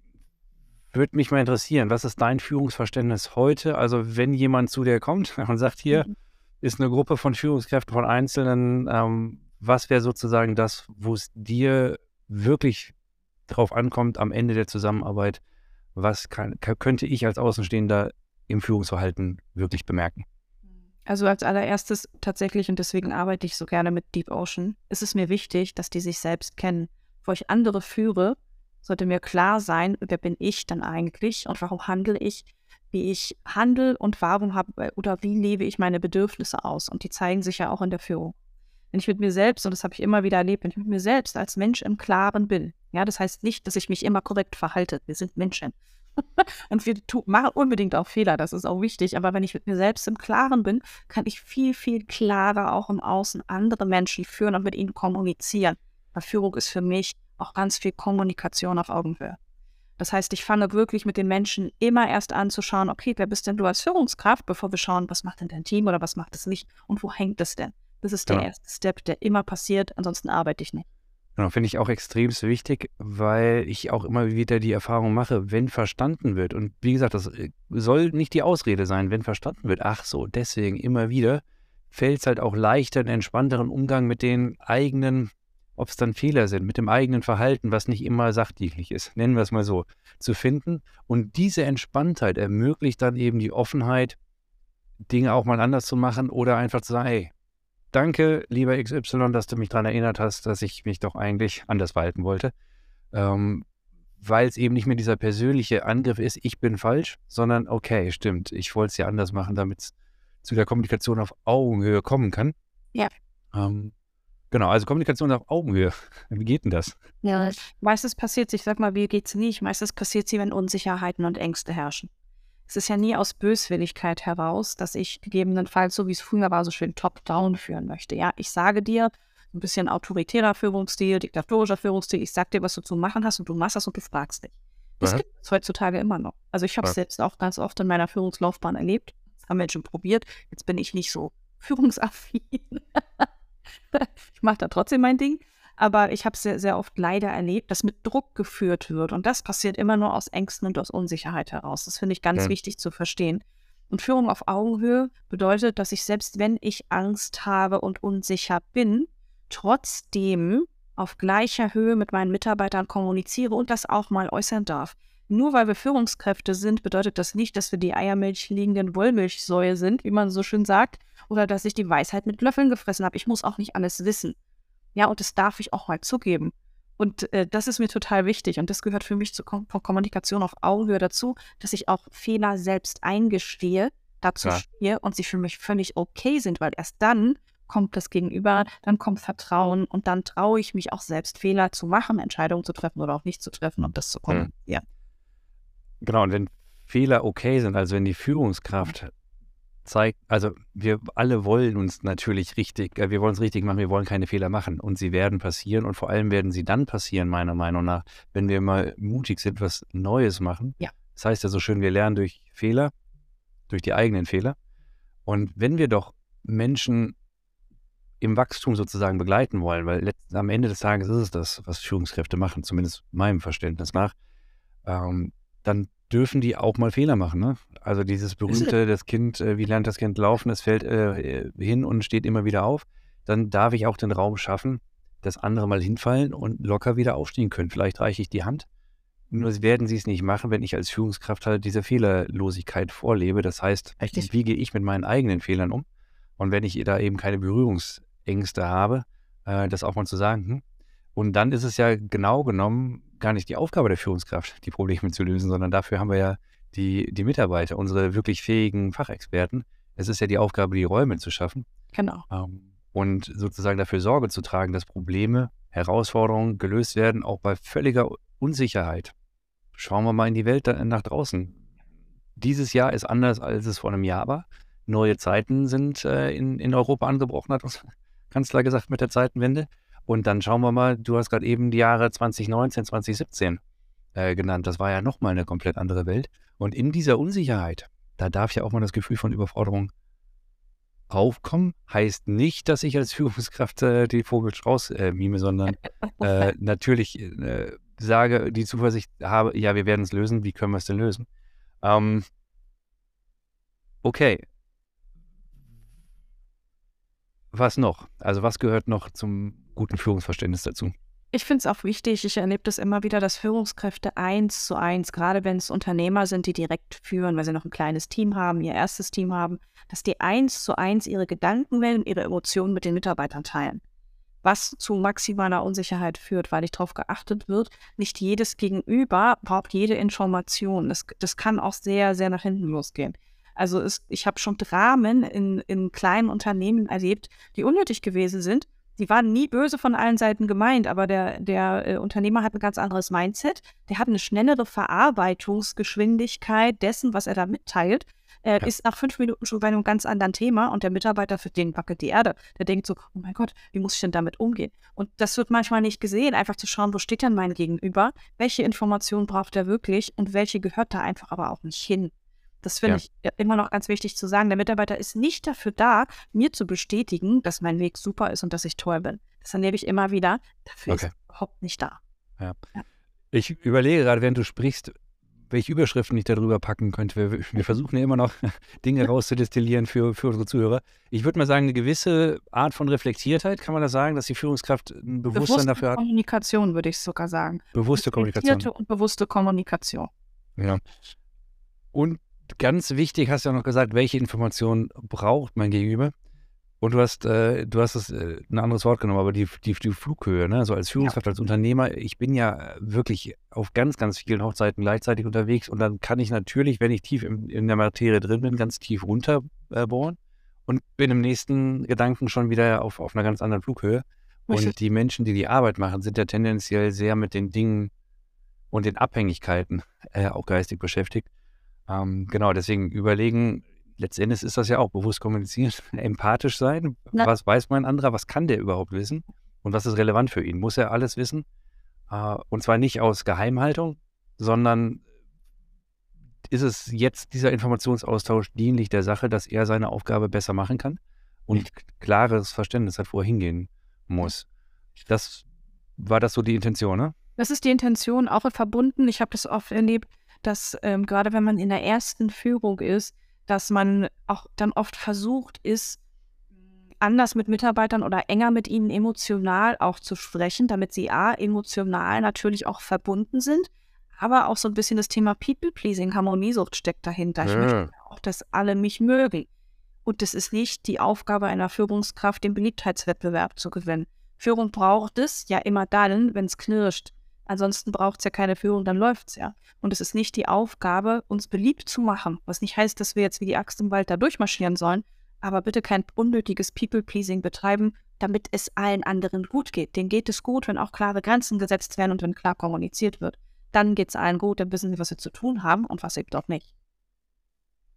würde mich mal interessieren, was ist dein Führungsverständnis heute? Also, wenn jemand zu dir kommt und sagt, hier, Mhm. Ist eine Gruppe von Führungskräften, von Einzelnen. Ähm, was wäre sozusagen das, wo es dir wirklich drauf ankommt am Ende der Zusammenarbeit? Was kann, könnte ich als Außenstehender im Führungsverhalten wirklich bemerken? Also als allererstes tatsächlich, und deswegen arbeite ich so gerne mit Deep Ocean, ist es mir wichtig, dass die sich selbst kennen. Bevor ich andere führe, sollte mir klar sein, wer bin ich dann eigentlich und warum handle ich, wie ich handle und warum habe oder wie lebe ich meine Bedürfnisse aus. Und die zeigen sich ja auch in der Führung. Wenn ich mit mir selbst, und das habe ich immer wieder erlebt, wenn ich mit mir selbst als Mensch im Klaren bin, ja, das heißt nicht, dass ich mich immer korrekt verhalte. Wir sind Menschen. und wir machen unbedingt auch Fehler, das ist auch wichtig. Aber wenn ich mit mir selbst im Klaren bin, kann ich viel, viel klarer auch im Außen andere Menschen führen und mit ihnen kommunizieren. Weil Führung ist für mich auch ganz viel Kommunikation auf Augenhöhe. Das heißt, ich fange wirklich mit den Menschen immer erst an zu schauen, okay, wer bist denn du als Führungskraft, bevor wir schauen, was macht denn dein Team oder was macht es nicht und wo hängt es denn? Das ist der genau. erste Step, der immer passiert, ansonsten arbeite ich nicht. Genau, finde ich auch extrem wichtig, weil ich auch immer wieder die Erfahrung mache, wenn verstanden wird, und wie gesagt, das äh, soll nicht die Ausrede sein, wenn verstanden wird, ach so, deswegen immer wieder, fällt es halt auch leichter, einen entspannteren Umgang mit den eigenen, ob es dann Fehler sind, mit dem eigenen Verhalten, was nicht immer sachdienlich ist, nennen wir es mal so, zu finden. Und diese Entspanntheit ermöglicht dann eben die Offenheit, Dinge auch mal anders zu machen oder einfach zu sagen, hey, danke, lieber XY, dass du mich daran erinnert hast, dass ich mich doch eigentlich anders verhalten wollte. Ähm, weil es eben nicht mehr dieser persönliche Angriff ist, ich bin falsch, sondern okay, stimmt, ich wollte es ja anders machen, damit es zu der Kommunikation auf Augenhöhe kommen kann. Ja. Ähm, genau, also Kommunikation auf Augenhöhe. Wie geht denn das? Ja, meistens passiert ich sag mal, wie geht es nicht? Meistens passiert sie, wenn Unsicherheiten und Ängste herrschen. Es ist ja nie aus Böswilligkeit heraus, dass ich gegebenenfalls, so wie es früher war, so schön top-down führen möchte. Ja, ich sage dir, ein bisschen autoritärer Führungsstil, diktatorischer Führungsstil, ich sag dir, was du zu machen hast und du machst das und du fragst dich. Das gibt es heutzutage immer noch. Also ich habe es selbst auch ganz oft in meiner Führungslaufbahn erlebt. Das haben Menschen probiert. Jetzt bin ich nicht so führungsaffin. ich mache da trotzdem mein Ding. Aber ich habe sehr, sehr oft leider erlebt, dass mit Druck geführt wird. Und das passiert immer nur aus Ängsten und aus Unsicherheit heraus. Das finde ich ganz ja. wichtig zu verstehen. Und Führung auf Augenhöhe bedeutet, dass ich selbst wenn ich Angst habe und unsicher bin, trotzdem auf gleicher Höhe mit meinen Mitarbeitern kommuniziere und das auch mal äußern darf. Nur weil wir Führungskräfte sind, bedeutet das nicht, dass wir die Eiermilch liegenden Wollmilchsäue sind, wie man so schön sagt, oder dass ich die Weisheit mit Löffeln gefressen habe. Ich muss auch nicht alles wissen. Ja, und das darf ich auch mal zugeben. Und äh, das ist mir total wichtig. Und das gehört für mich zur Kom Kommunikation auf Augenhöhe dazu, dass ich auch Fehler selbst eingestehe, dazu ja. stehe und sie für mich völlig okay sind, weil erst dann kommt das Gegenüber, dann kommt Vertrauen und dann traue ich mich auch selbst Fehler zu machen, Entscheidungen zu treffen oder auch nicht zu treffen und das zu kommen. Ja. Genau, und wenn Fehler okay sind, also wenn die Führungskraft zeigt, also wir alle wollen uns natürlich richtig, äh, wir wollen es richtig machen, wir wollen keine Fehler machen und sie werden passieren und vor allem werden sie dann passieren, meiner Meinung nach, wenn wir mal mutig sind, was Neues machen. Ja. Das heißt ja so schön, wir lernen durch Fehler, durch die eigenen Fehler. Und wenn wir doch Menschen im Wachstum sozusagen begleiten wollen, weil am Ende des Tages ist es das, was Führungskräfte machen, zumindest meinem Verständnis nach, ähm, dann dürfen die auch mal Fehler machen. Ne? Also dieses berühmte, das Kind, äh, wie lernt das Kind laufen, es fällt äh, hin und steht immer wieder auf. Dann darf ich auch den Raum schaffen, dass andere mal hinfallen und locker wieder aufstehen können. Vielleicht reiche ich die Hand. Nur werden sie es nicht machen, wenn ich als Führungskraft halt diese Fehlerlosigkeit vorlebe. Das heißt, Richtig. wie gehe ich mit meinen eigenen Fehlern um? Und wenn ich da eben keine Berührungsängste habe, äh, das auch mal zu sagen. Hm? Und dann ist es ja genau genommen gar nicht die Aufgabe der Führungskraft, die Probleme zu lösen, sondern dafür haben wir ja die, die Mitarbeiter, unsere wirklich fähigen Fachexperten. Es ist ja die Aufgabe, die Räume zu schaffen. Genau. Ähm, und sozusagen dafür Sorge zu tragen, dass Probleme, Herausforderungen gelöst werden, auch bei völliger Unsicherheit. Schauen wir mal in die Welt nach draußen. Dieses Jahr ist anders, als es vor einem Jahr war. Neue Zeiten sind äh, in, in Europa angebrochen, hat uns Kanzler gesagt mit der Zeitenwende. Und dann schauen wir mal, du hast gerade eben die Jahre 2019, 2017 äh, genannt. Das war ja nochmal eine komplett andere Welt. Und in dieser Unsicherheit, da darf ja auch mal das Gefühl von Überforderung aufkommen. Heißt nicht, dass ich als Führungskraft äh, die Vogelstrauß äh, mime, sondern äh, natürlich äh, sage, die Zuversicht habe, ja, wir werden es lösen. Wie können wir es denn lösen? Ähm, okay. was noch? Also was gehört noch zum guten Führungsverständnis dazu? Ich finde es auch wichtig, ich erlebe das immer wieder, dass Führungskräfte eins zu eins, gerade wenn es Unternehmer sind, die direkt führen, weil sie noch ein kleines Team haben, ihr erstes Team haben, dass die eins zu eins ihre Gedankenwellen, ihre Emotionen mit den Mitarbeitern teilen. Was zu maximaler Unsicherheit führt, weil nicht darauf geachtet wird, nicht jedes Gegenüber braucht jede Information. Das, das kann auch sehr, sehr nach hinten losgehen. Also es, ich habe schon Dramen in, in kleinen Unternehmen erlebt, die unnötig gewesen sind, die waren nie böse von allen Seiten gemeint, aber der, der äh, Unternehmer hat ein ganz anderes Mindset. Der hat eine schnellere Verarbeitungsgeschwindigkeit dessen, was er da mitteilt. Er ja. ist nach fünf Minuten schon bei einem ganz anderen Thema und der Mitarbeiter für den wackelt die Erde. Der denkt so, oh mein Gott, wie muss ich denn damit umgehen? Und das wird manchmal nicht gesehen, einfach zu schauen, wo steht denn mein Gegenüber? Welche Informationen braucht er wirklich und welche gehört da einfach aber auch nicht hin? Das finde ja. ich immer noch ganz wichtig zu sagen. Der Mitarbeiter ist nicht dafür da, mir zu bestätigen, dass mein Weg super ist und dass ich toll bin. Das erlebe ich immer wieder. Dafür okay. ist er überhaupt nicht da. Ja. ja. Ich überlege gerade, während du sprichst, welche Überschriften ich darüber packen könnte. Wir, wir versuchen ja immer noch Dinge rauszudestillieren für, für unsere Zuhörer. Ich würde mal sagen, eine gewisse Art von Reflektiertheit, kann man das sagen, dass die Führungskraft ein Bewusstsein bewusste dafür hat? Kommunikation, würde ich sogar sagen. Bewusste Kommunikation. und bewusste Kommunikation. Ja. Und ganz wichtig hast du ja noch gesagt, welche Informationen braucht mein Gegenüber? Und du hast, äh, du hast das, äh, ein anderes Wort genommen, aber die, die, die Flughöhe, ne? So als Führungskraft, ja. als Unternehmer, ich bin ja wirklich auf ganz, ganz vielen Hochzeiten gleichzeitig unterwegs und dann kann ich natürlich, wenn ich tief in, in der Materie drin bin, ganz tief runterbohren äh, und bin im nächsten Gedanken schon wieder auf, auf einer ganz anderen Flughöhe. Und die Menschen, die die Arbeit machen, sind ja tendenziell sehr mit den Dingen und den Abhängigkeiten äh, auch geistig beschäftigt. Ähm, genau, deswegen überlegen, letztendlich ist das ja auch bewusst kommunizieren, empathisch sein. Na. Was weiß mein anderer, was kann der überhaupt wissen und was ist relevant für ihn? Muss er alles wissen? Äh, und zwar nicht aus Geheimhaltung, sondern ist es jetzt dieser Informationsaustausch dienlich der Sache, dass er seine Aufgabe besser machen kann und klares Verständnis hat, wo er hingehen muss. Das war das so die Intention, ne? Das ist die Intention, auch verbunden. Ich habe das oft erlebt, dass ähm, gerade wenn man in der ersten Führung ist, dass man auch dann oft versucht ist, anders mit Mitarbeitern oder enger mit ihnen emotional auch zu sprechen, damit sie a, emotional natürlich auch verbunden sind, aber auch so ein bisschen das Thema People-Pleasing, Harmoniesucht steckt dahinter. Ich möchte auch, dass alle mich mögen. Und das ist nicht die Aufgabe einer Führungskraft, den Beliebtheitswettbewerb zu gewinnen. Führung braucht es ja immer dann, wenn es knirscht. Ansonsten braucht es ja keine Führung, dann läuft es ja. Und es ist nicht die Aufgabe, uns beliebt zu machen, was nicht heißt, dass wir jetzt wie die Axt im Wald da durchmarschieren sollen, aber bitte kein unnötiges People-Pleasing betreiben, damit es allen anderen gut geht. Denen geht es gut, wenn auch klare Grenzen gesetzt werden und wenn klar kommuniziert wird. Dann geht es allen gut, dann wissen sie, was sie zu tun haben und was eben doch nicht.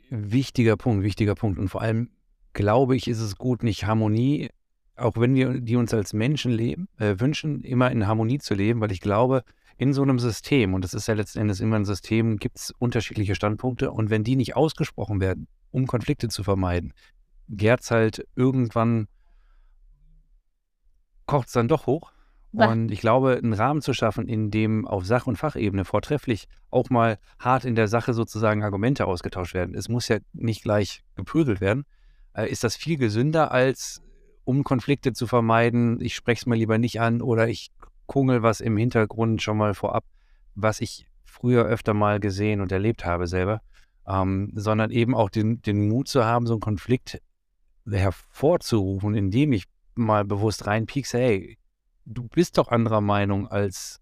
Wichtiger Punkt, wichtiger Punkt. Und vor allem glaube ich, ist es gut, nicht Harmonie auch wenn wir die uns als Menschen leben, äh, wünschen, immer in Harmonie zu leben, weil ich glaube, in so einem System, und das ist ja letzten Endes immer ein System, gibt es unterschiedliche Standpunkte und wenn die nicht ausgesprochen werden, um Konflikte zu vermeiden, gärt es halt irgendwann, kocht es dann doch hoch. Und ich glaube, einen Rahmen zu schaffen, in dem auf Sach- und Fachebene vortrefflich auch mal hart in der Sache sozusagen Argumente ausgetauscht werden. Es muss ja nicht gleich geprügelt werden. Äh, ist das viel gesünder als um Konflikte zu vermeiden, ich spreche es mal lieber nicht an oder ich kungel was im Hintergrund schon mal vorab, was ich früher öfter mal gesehen und erlebt habe selber, ähm, sondern eben auch den, den Mut zu haben, so einen Konflikt hervorzurufen, indem ich mal bewusst reinpiekse, hey, du bist doch anderer Meinung als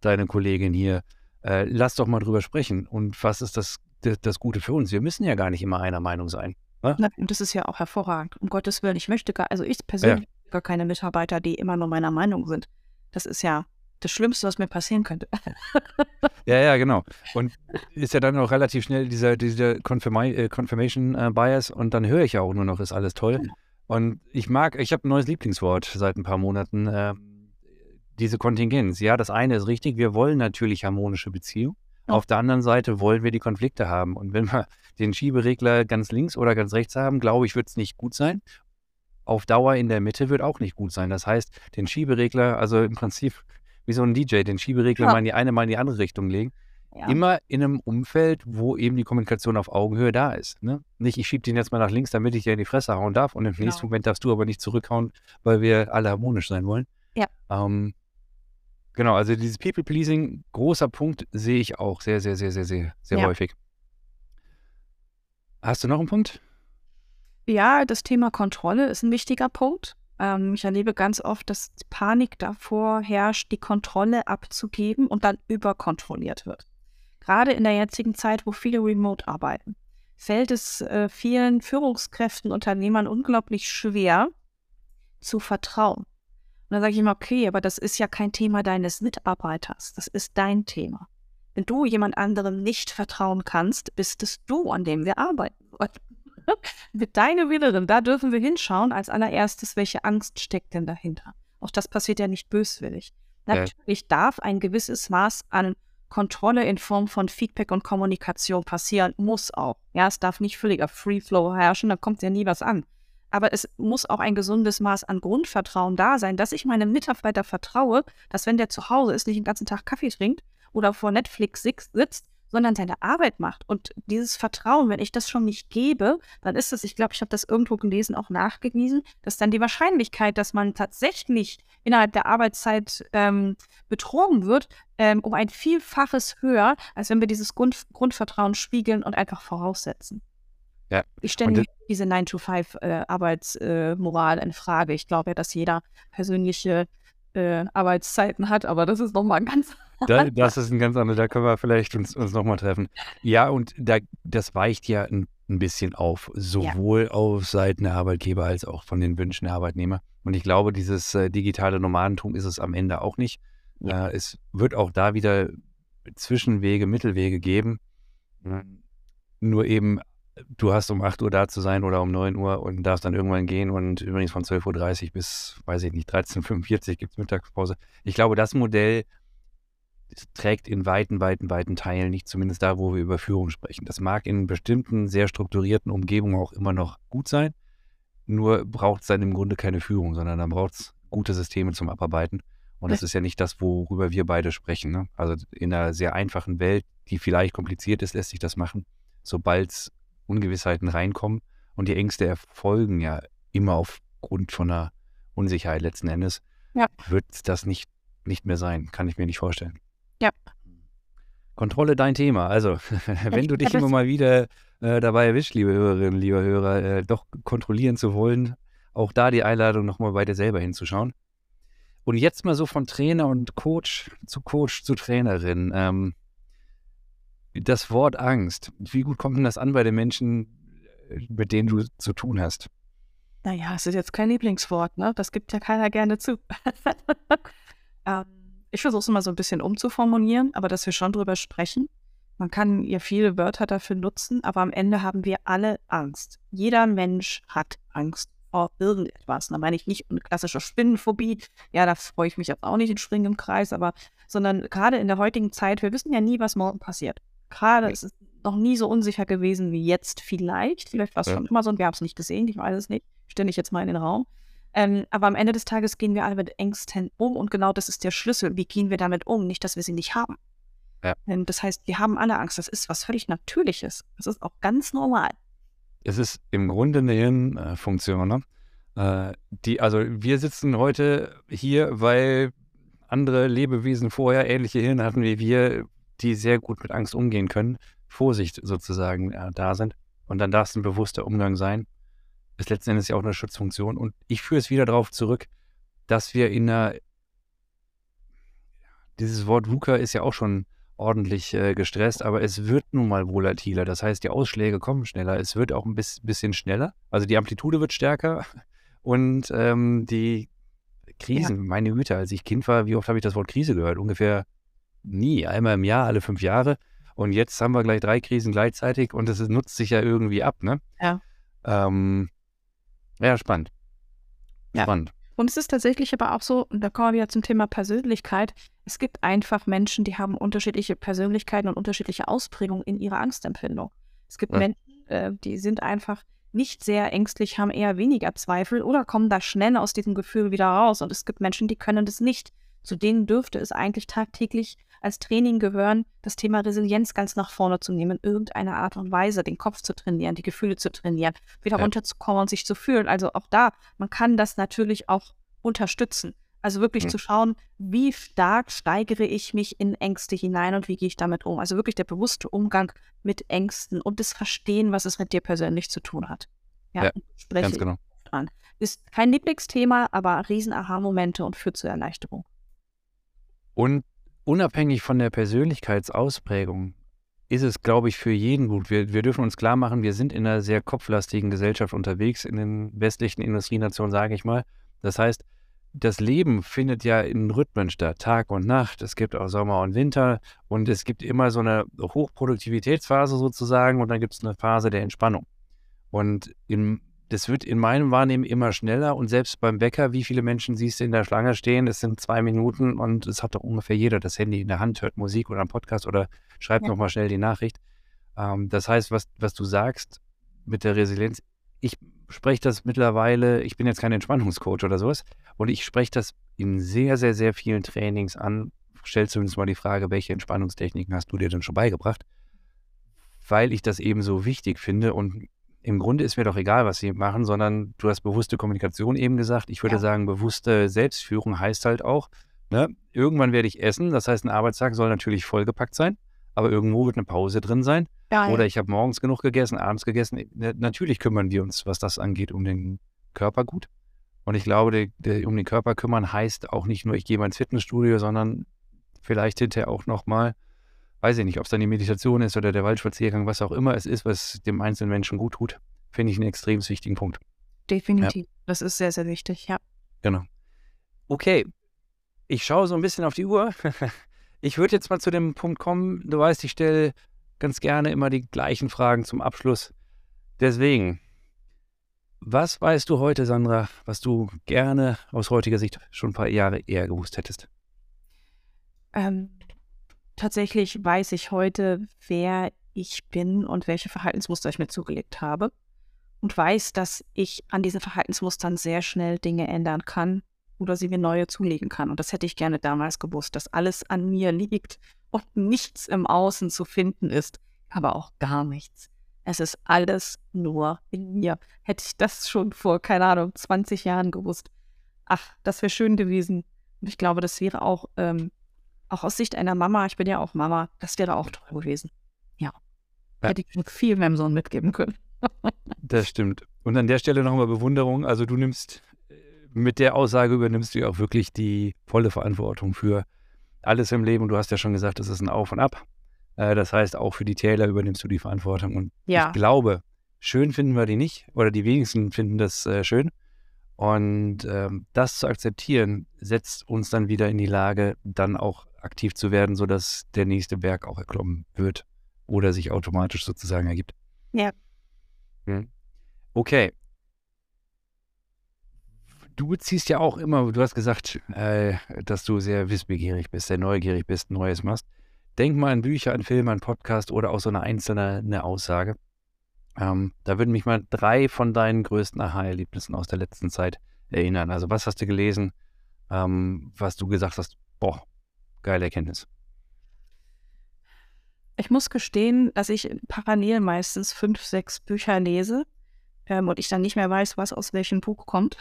deine Kollegin hier. Äh, lass doch mal drüber sprechen. Und was ist das, das, das Gute für uns? Wir müssen ja gar nicht immer einer Meinung sein. Ne? Na, und das ist ja auch hervorragend. Um Gottes Willen, ich möchte gar, also ich persönlich ja. gar keine Mitarbeiter, die immer nur meiner Meinung sind. Das ist ja das Schlimmste, was mir passieren könnte. ja, ja, genau. Und ist ja dann auch relativ schnell dieser, dieser Confirma äh, Confirmation äh, Bias und dann höre ich ja auch nur noch, ist alles toll. Genau. Und ich mag, ich habe ein neues Lieblingswort seit ein paar Monaten, äh, diese Kontingenz. Ja, das eine ist richtig, wir wollen natürlich harmonische Beziehungen. Ja. Auf der anderen Seite wollen wir die Konflikte haben. Und wenn wir den Schieberegler ganz links oder ganz rechts haben, glaube ich, wird es nicht gut sein. Auf Dauer in der Mitte wird auch nicht gut sein. Das heißt, den Schieberegler, also im Prinzip wie so ein DJ, den Schieberegler ja. mal in die eine, mal in die andere Richtung legen. ja. immer in einem Umfeld, wo eben die Kommunikation auf Augenhöhe da ist. Ne? Nicht, ich schiebe den jetzt mal nach links, damit ich dir in die Fresse hauen darf und im genau. nächsten Moment darfst du aber nicht zurückhauen, weil wir alle harmonisch sein wollen. Ja. Ähm, genau, also dieses People-Pleasing, großer Punkt, sehe ich auch sehr, sehr, sehr, sehr, sehr, sehr ja. häufig. Hast du noch einen Punkt? Ja, das Thema Kontrolle ist ein wichtiger Punkt. Ähm, ich erlebe ganz oft, dass Panik davor herrscht, die Kontrolle abzugeben und dann überkontrolliert wird. Gerade in der jetzigen Zeit, wo viele remote arbeiten, fällt es äh, vielen Führungskräften, Unternehmern unglaublich schwer zu vertrauen. Und dann sage ich immer, okay, aber das ist ja kein Thema deines Mitarbeiters, das ist dein Thema. Wenn du jemand anderem nicht vertrauen kannst, bist es du, an dem wir arbeiten wollen. Mit deiner Willerin, da dürfen wir hinschauen. Als allererstes, welche Angst steckt denn dahinter? Auch das passiert ja nicht böswillig. Natürlich ja. darf ein gewisses Maß an Kontrolle in Form von Feedback und Kommunikation passieren, muss auch. Ja, es darf nicht völliger Free Flow herrschen, da kommt ja nie was an. Aber es muss auch ein gesundes Maß an Grundvertrauen da sein, dass ich meinem Mitarbeiter vertraue, dass wenn der zu Hause ist, nicht den ganzen Tag Kaffee trinkt oder vor Netflix sitzt, sondern seine Arbeit macht. Und dieses Vertrauen, wenn ich das schon nicht gebe, dann ist es, ich glaube, ich habe das irgendwo gelesen, auch nachgewiesen, dass dann die Wahrscheinlichkeit, dass man tatsächlich innerhalb der Arbeitszeit ähm, betrogen wird, ähm, um ein Vielfaches höher, als wenn wir dieses Grund, Grundvertrauen spiegeln und einfach voraussetzen. Ja. Ich stelle diese 9-to-5-Arbeitsmoral äh, in Frage. Ich glaube ja, dass jeder persönliche äh, Arbeitszeiten hat, aber das ist nochmal ein ganz da, das ist ein ganz anderes, da können wir vielleicht uns, uns nochmal treffen. Ja, und da, das weicht ja ein, ein bisschen auf, sowohl ja. auf Seiten der Arbeitgeber als auch von den Wünschen der Arbeitnehmer. Und ich glaube, dieses äh, digitale Nomadentum ist es am Ende auch nicht. Ja. Äh, es wird auch da wieder Zwischenwege, Mittelwege geben. Nur eben, du hast um 8 Uhr da zu sein oder um 9 Uhr und darfst dann irgendwann gehen und übrigens von 12.30 Uhr bis, weiß ich nicht, 13.45 Uhr gibt es Mittagspause. Ich glaube, das Modell trägt in weiten, weiten, weiten Teilen nicht, zumindest da, wo wir über Führung sprechen. Das mag in bestimmten, sehr strukturierten Umgebungen auch immer noch gut sein, nur braucht es dann im Grunde keine Führung, sondern dann braucht es gute Systeme zum Abarbeiten. Und das ist ja nicht das, worüber wir beide sprechen. Ne? Also in einer sehr einfachen Welt, die vielleicht kompliziert ist, lässt sich das machen. Sobald Ungewissheiten reinkommen und die Ängste erfolgen ja immer aufgrund von einer Unsicherheit letzten Endes, ja. wird das nicht, nicht mehr sein. Kann ich mir nicht vorstellen. Ja. Kontrolle dein Thema. Also, wenn du dich immer mal wieder äh, dabei erwischt, liebe Hörerinnen, liebe Hörer, äh, doch kontrollieren zu wollen, auch da die Einladung nochmal bei dir selber hinzuschauen. Und jetzt mal so von Trainer und Coach zu Coach zu Trainerin. Ähm, das Wort Angst, wie gut kommt denn das an bei den Menschen, mit denen du zu tun hast? Naja, es ist jetzt kein Lieblingswort, ne? Das gibt ja keiner gerne zu. ähm, ich versuche es immer so ein bisschen umzuformulieren, aber dass wir schon drüber sprechen. Man kann ja viele Wörter dafür nutzen, aber am Ende haben wir alle Angst. Jeder Mensch hat Angst vor irgendetwas. Da meine ich nicht eine klassische Spinnenphobie. Ja, da freue ich mich jetzt auch nicht in Springen im Kreis, aber sondern gerade in der heutigen Zeit, wir wissen ja nie, was morgen passiert. Gerade ist es noch nie so unsicher gewesen wie jetzt vielleicht. Vielleicht war es ja. schon immer so und wir haben es nicht gesehen, ich weiß es nicht. Stelle ich jetzt mal in den Raum. Ähm, aber am Ende des Tages gehen wir alle mit Ängsten um und genau das ist der Schlüssel. Wie gehen wir damit um? Nicht, dass wir sie nicht haben. Ja. Ähm, das heißt, wir haben alle Angst. Das ist was völlig Natürliches. Das ist auch ganz normal. Es ist im Grunde eine Hirnfunktion. Ne? Äh, die, also wir sitzen heute hier, weil andere Lebewesen vorher ähnliche Hirne hatten wie wir, die sehr gut mit Angst umgehen können, Vorsicht sozusagen äh, da sind. Und dann darf es ein bewusster Umgang sein ist letzten Endes ja auch eine Schutzfunktion. Und ich führe es wieder darauf zurück, dass wir in einer, dieses Wort VUCA ist ja auch schon ordentlich äh, gestresst, aber es wird nun mal volatiler. Das heißt, die Ausschläge kommen schneller. Es wird auch ein bisschen schneller. Also die Amplitude wird stärker und ähm, die Krisen, ja. meine Güte, als ich Kind war, wie oft habe ich das Wort Krise gehört? Ungefähr nie, einmal im Jahr, alle fünf Jahre. Und jetzt haben wir gleich drei Krisen gleichzeitig und es nutzt sich ja irgendwie ab, ne? Ja. Ähm, ja, spannend. Spannend. Ja. Und es ist tatsächlich aber auch so, und da kommen wir wieder zum Thema Persönlichkeit, es gibt einfach Menschen, die haben unterschiedliche Persönlichkeiten und unterschiedliche Ausprägungen in ihrer Angstempfindung. Es gibt ja. Menschen, äh, die sind einfach nicht sehr ängstlich, haben eher weniger Zweifel oder kommen da schnell aus diesem Gefühl wieder raus. Und es gibt Menschen, die können das nicht. Zu denen dürfte es eigentlich tagtäglich als Training gehören, das Thema Resilienz ganz nach vorne zu nehmen, in irgendeiner Art und Weise, den Kopf zu trainieren, die Gefühle zu trainieren, wieder ja. runterzukommen und sich zu fühlen. Also auch da, man kann das natürlich auch unterstützen. Also wirklich mhm. zu schauen, wie stark steigere ich mich in Ängste hinein und wie gehe ich damit um. Also wirklich der bewusste Umgang mit Ängsten und das Verstehen, was es mit dir persönlich zu tun hat. Ja, ja ganz genau. An. Ist kein Lieblingsthema, aber riesen Aha-Momente und führt zur Erleichterung. Und unabhängig von der Persönlichkeitsausprägung ist es, glaube ich, für jeden gut. Wir, wir dürfen uns klar machen, wir sind in einer sehr kopflastigen Gesellschaft unterwegs, in den westlichen Industrienationen, sage ich mal. Das heißt, das Leben findet ja in Rhythmen statt, Tag und Nacht. Es gibt auch Sommer und Winter und es gibt immer so eine Hochproduktivitätsphase sozusagen und dann gibt es eine Phase der Entspannung. Und in, das wird in meinem Wahrnehmen immer schneller und selbst beim Bäcker, wie viele Menschen siehst du in der Schlange stehen? Es sind zwei Minuten und es hat doch ungefähr jeder das Handy in der Hand, hört Musik oder einen Podcast oder schreibt ja. nochmal schnell die Nachricht. Ähm, das heißt, was, was du sagst mit der Resilienz, ich spreche das mittlerweile, ich bin jetzt kein Entspannungscoach oder sowas, und ich spreche das in sehr, sehr, sehr vielen Trainings an. Stellst du uns mal die Frage, welche Entspannungstechniken hast du dir denn schon beigebracht? Weil ich das eben so wichtig finde und im Grunde ist mir doch egal, was sie machen, sondern du hast bewusste Kommunikation eben gesagt. Ich würde ja. sagen, bewusste Selbstführung heißt halt auch, ne, irgendwann werde ich essen. Das heißt, ein Arbeitstag soll natürlich vollgepackt sein, aber irgendwo wird eine Pause drin sein. Ja, Oder ich habe morgens genug gegessen, abends gegessen. Natürlich kümmern wir uns, was das angeht, um den Körper gut. Und ich glaube, der, der, um den Körper kümmern heißt auch nicht nur, ich gehe mal ins Fitnessstudio, sondern vielleicht hinterher auch nochmal, weiß ich nicht, ob es dann die Meditation ist oder der Waldspaziergang, was auch immer es ist, was dem einzelnen Menschen gut tut, finde ich einen extrem wichtigen Punkt. Definitiv. Ja. Das ist sehr, sehr wichtig, ja. Genau. Okay. Ich schaue so ein bisschen auf die Uhr. Ich würde jetzt mal zu dem Punkt kommen. Du weißt, ich stelle ganz gerne immer die gleichen Fragen zum Abschluss. Deswegen, was weißt du heute, Sandra, was du gerne aus heutiger Sicht schon ein paar Jahre eher gewusst hättest? Ähm, tatsächlich weiß ich heute, wer ich bin und welche Verhaltensmuster ich mir zugelegt habe. Und weiß, dass ich an diesen Verhaltensmustern sehr schnell Dinge ändern kann oder sie mir neue zulegen kann. Und das hätte ich gerne damals gewusst, dass alles an mir liegt und nichts im Außen zu finden ist, aber auch gar nichts. Es ist alles nur in mir. Hätte ich das schon vor, keine Ahnung, 20 Jahren gewusst. Ach, das wäre schön gewesen. Und ich glaube, das wäre auch, ähm, auch aus Sicht einer Mama, ich bin ja auch Mama, das wäre auch toll gewesen. Ja. ja. Hätte ich viel meinem Sohn mitgeben können. das stimmt. Und an der Stelle nochmal Bewunderung. Also du nimmst, äh, mit der Aussage übernimmst du ja auch wirklich die volle Verantwortung für alles im Leben. Und du hast ja schon gesagt, das ist ein Auf und Ab. Äh, das heißt, auch für die Täler übernimmst du die Verantwortung. Und ja. ich glaube, schön finden wir die nicht oder die wenigsten finden das äh, schön. Und ähm, das zu akzeptieren, setzt uns dann wieder in die Lage, dann auch aktiv zu werden, sodass der nächste Berg auch erklommen wird oder sich automatisch sozusagen ergibt. Ja. Hm. Okay. Du ziehst ja auch immer, du hast gesagt, äh, dass du sehr wissbegierig bist, sehr neugierig bist, Neues machst. Denk mal an Bücher, an Filme, an Podcast oder auch so eine einzelne eine Aussage. Ähm, da würden mich mal drei von deinen größten Aha-Erlebnissen aus der letzten Zeit erinnern. Also was hast du gelesen, ähm, was du gesagt hast, boah, geile Erkenntnis. Ich muss gestehen, dass ich parallel meistens fünf, sechs Bücher lese ähm, und ich dann nicht mehr weiß, was aus welchem Buch kommt.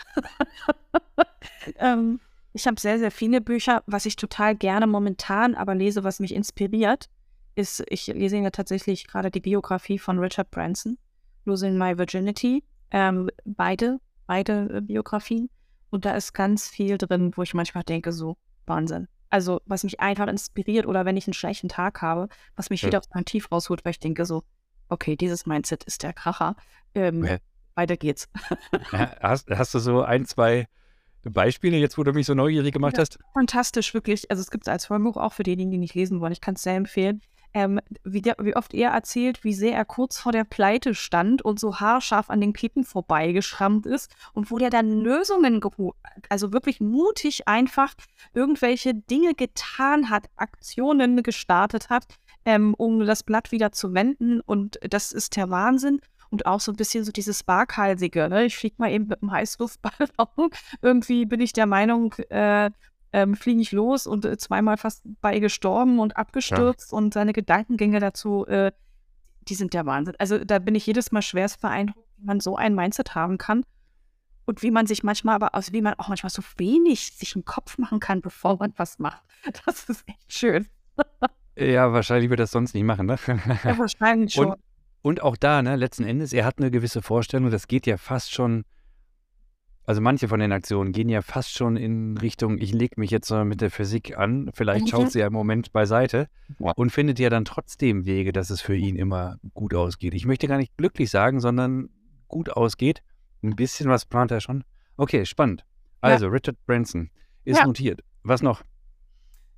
ähm, ich habe sehr, sehr viele Bücher. Was ich total gerne momentan aber lese, was mich inspiriert, ist, ich lese ja tatsächlich gerade die Biografie von Richard Branson, Losing My Virginity. Ähm, beide, beide äh, Biografien. Und da ist ganz viel drin, wo ich manchmal denke, so Wahnsinn. Also, was mich einfach inspiriert oder wenn ich einen schlechten Tag habe, was mich ja. wieder aus meinem Tief rausholt, weil ich denke so, okay, dieses Mindset ist der Kracher. Ähm, ja. Weiter geht's. hast, hast du so ein, zwei Beispiele, jetzt wo du mich so neugierig gemacht ja, hast? Fantastisch, wirklich. Also es gibt es als Hörbuch auch für diejenigen, die nicht lesen wollen. Ich kann es sehr empfehlen. Ähm, wie, der, wie, oft er erzählt, wie sehr er kurz vor der Pleite stand und so haarscharf an den Klippen vorbeigeschrammt ist und wo der dann Lösungen geholt, also wirklich mutig einfach irgendwelche Dinge getan hat, Aktionen gestartet hat, ähm, um das Blatt wieder zu wenden. Und das ist der Wahnsinn und auch so ein bisschen so dieses Waghalsige. Ne? Ich fliege mal eben mit dem Heißluftballon. Irgendwie bin ich der Meinung, äh, ähm, fliege ich los und äh, zweimal fast bei gestorben und abgestürzt ja. und seine Gedankengänge dazu, äh, die sind der Wahnsinn. Also da bin ich jedes Mal schwerst beeindruckt, wie man so ein Mindset haben kann und wie man sich manchmal aber, also wie man auch manchmal so wenig sich im Kopf machen kann, bevor man was macht. Das ist echt schön. ja, wahrscheinlich wird er das sonst nicht machen, ne? Ja, wahrscheinlich schon. Und, und auch da, ne, letzten Endes, er hat eine gewisse Vorstellung, das geht ja fast schon also manche von den Aktionen gehen ja fast schon in Richtung, ich lege mich jetzt mit der Physik an, vielleicht schaut mhm. sie ja im Moment beiseite ja. und findet ja dann trotzdem Wege, dass es für ihn immer gut ausgeht. Ich möchte gar nicht glücklich sagen, sondern gut ausgeht. Ein bisschen was plant er schon. Okay, spannend. Also, ja. Richard Branson ist ja. notiert. Was noch?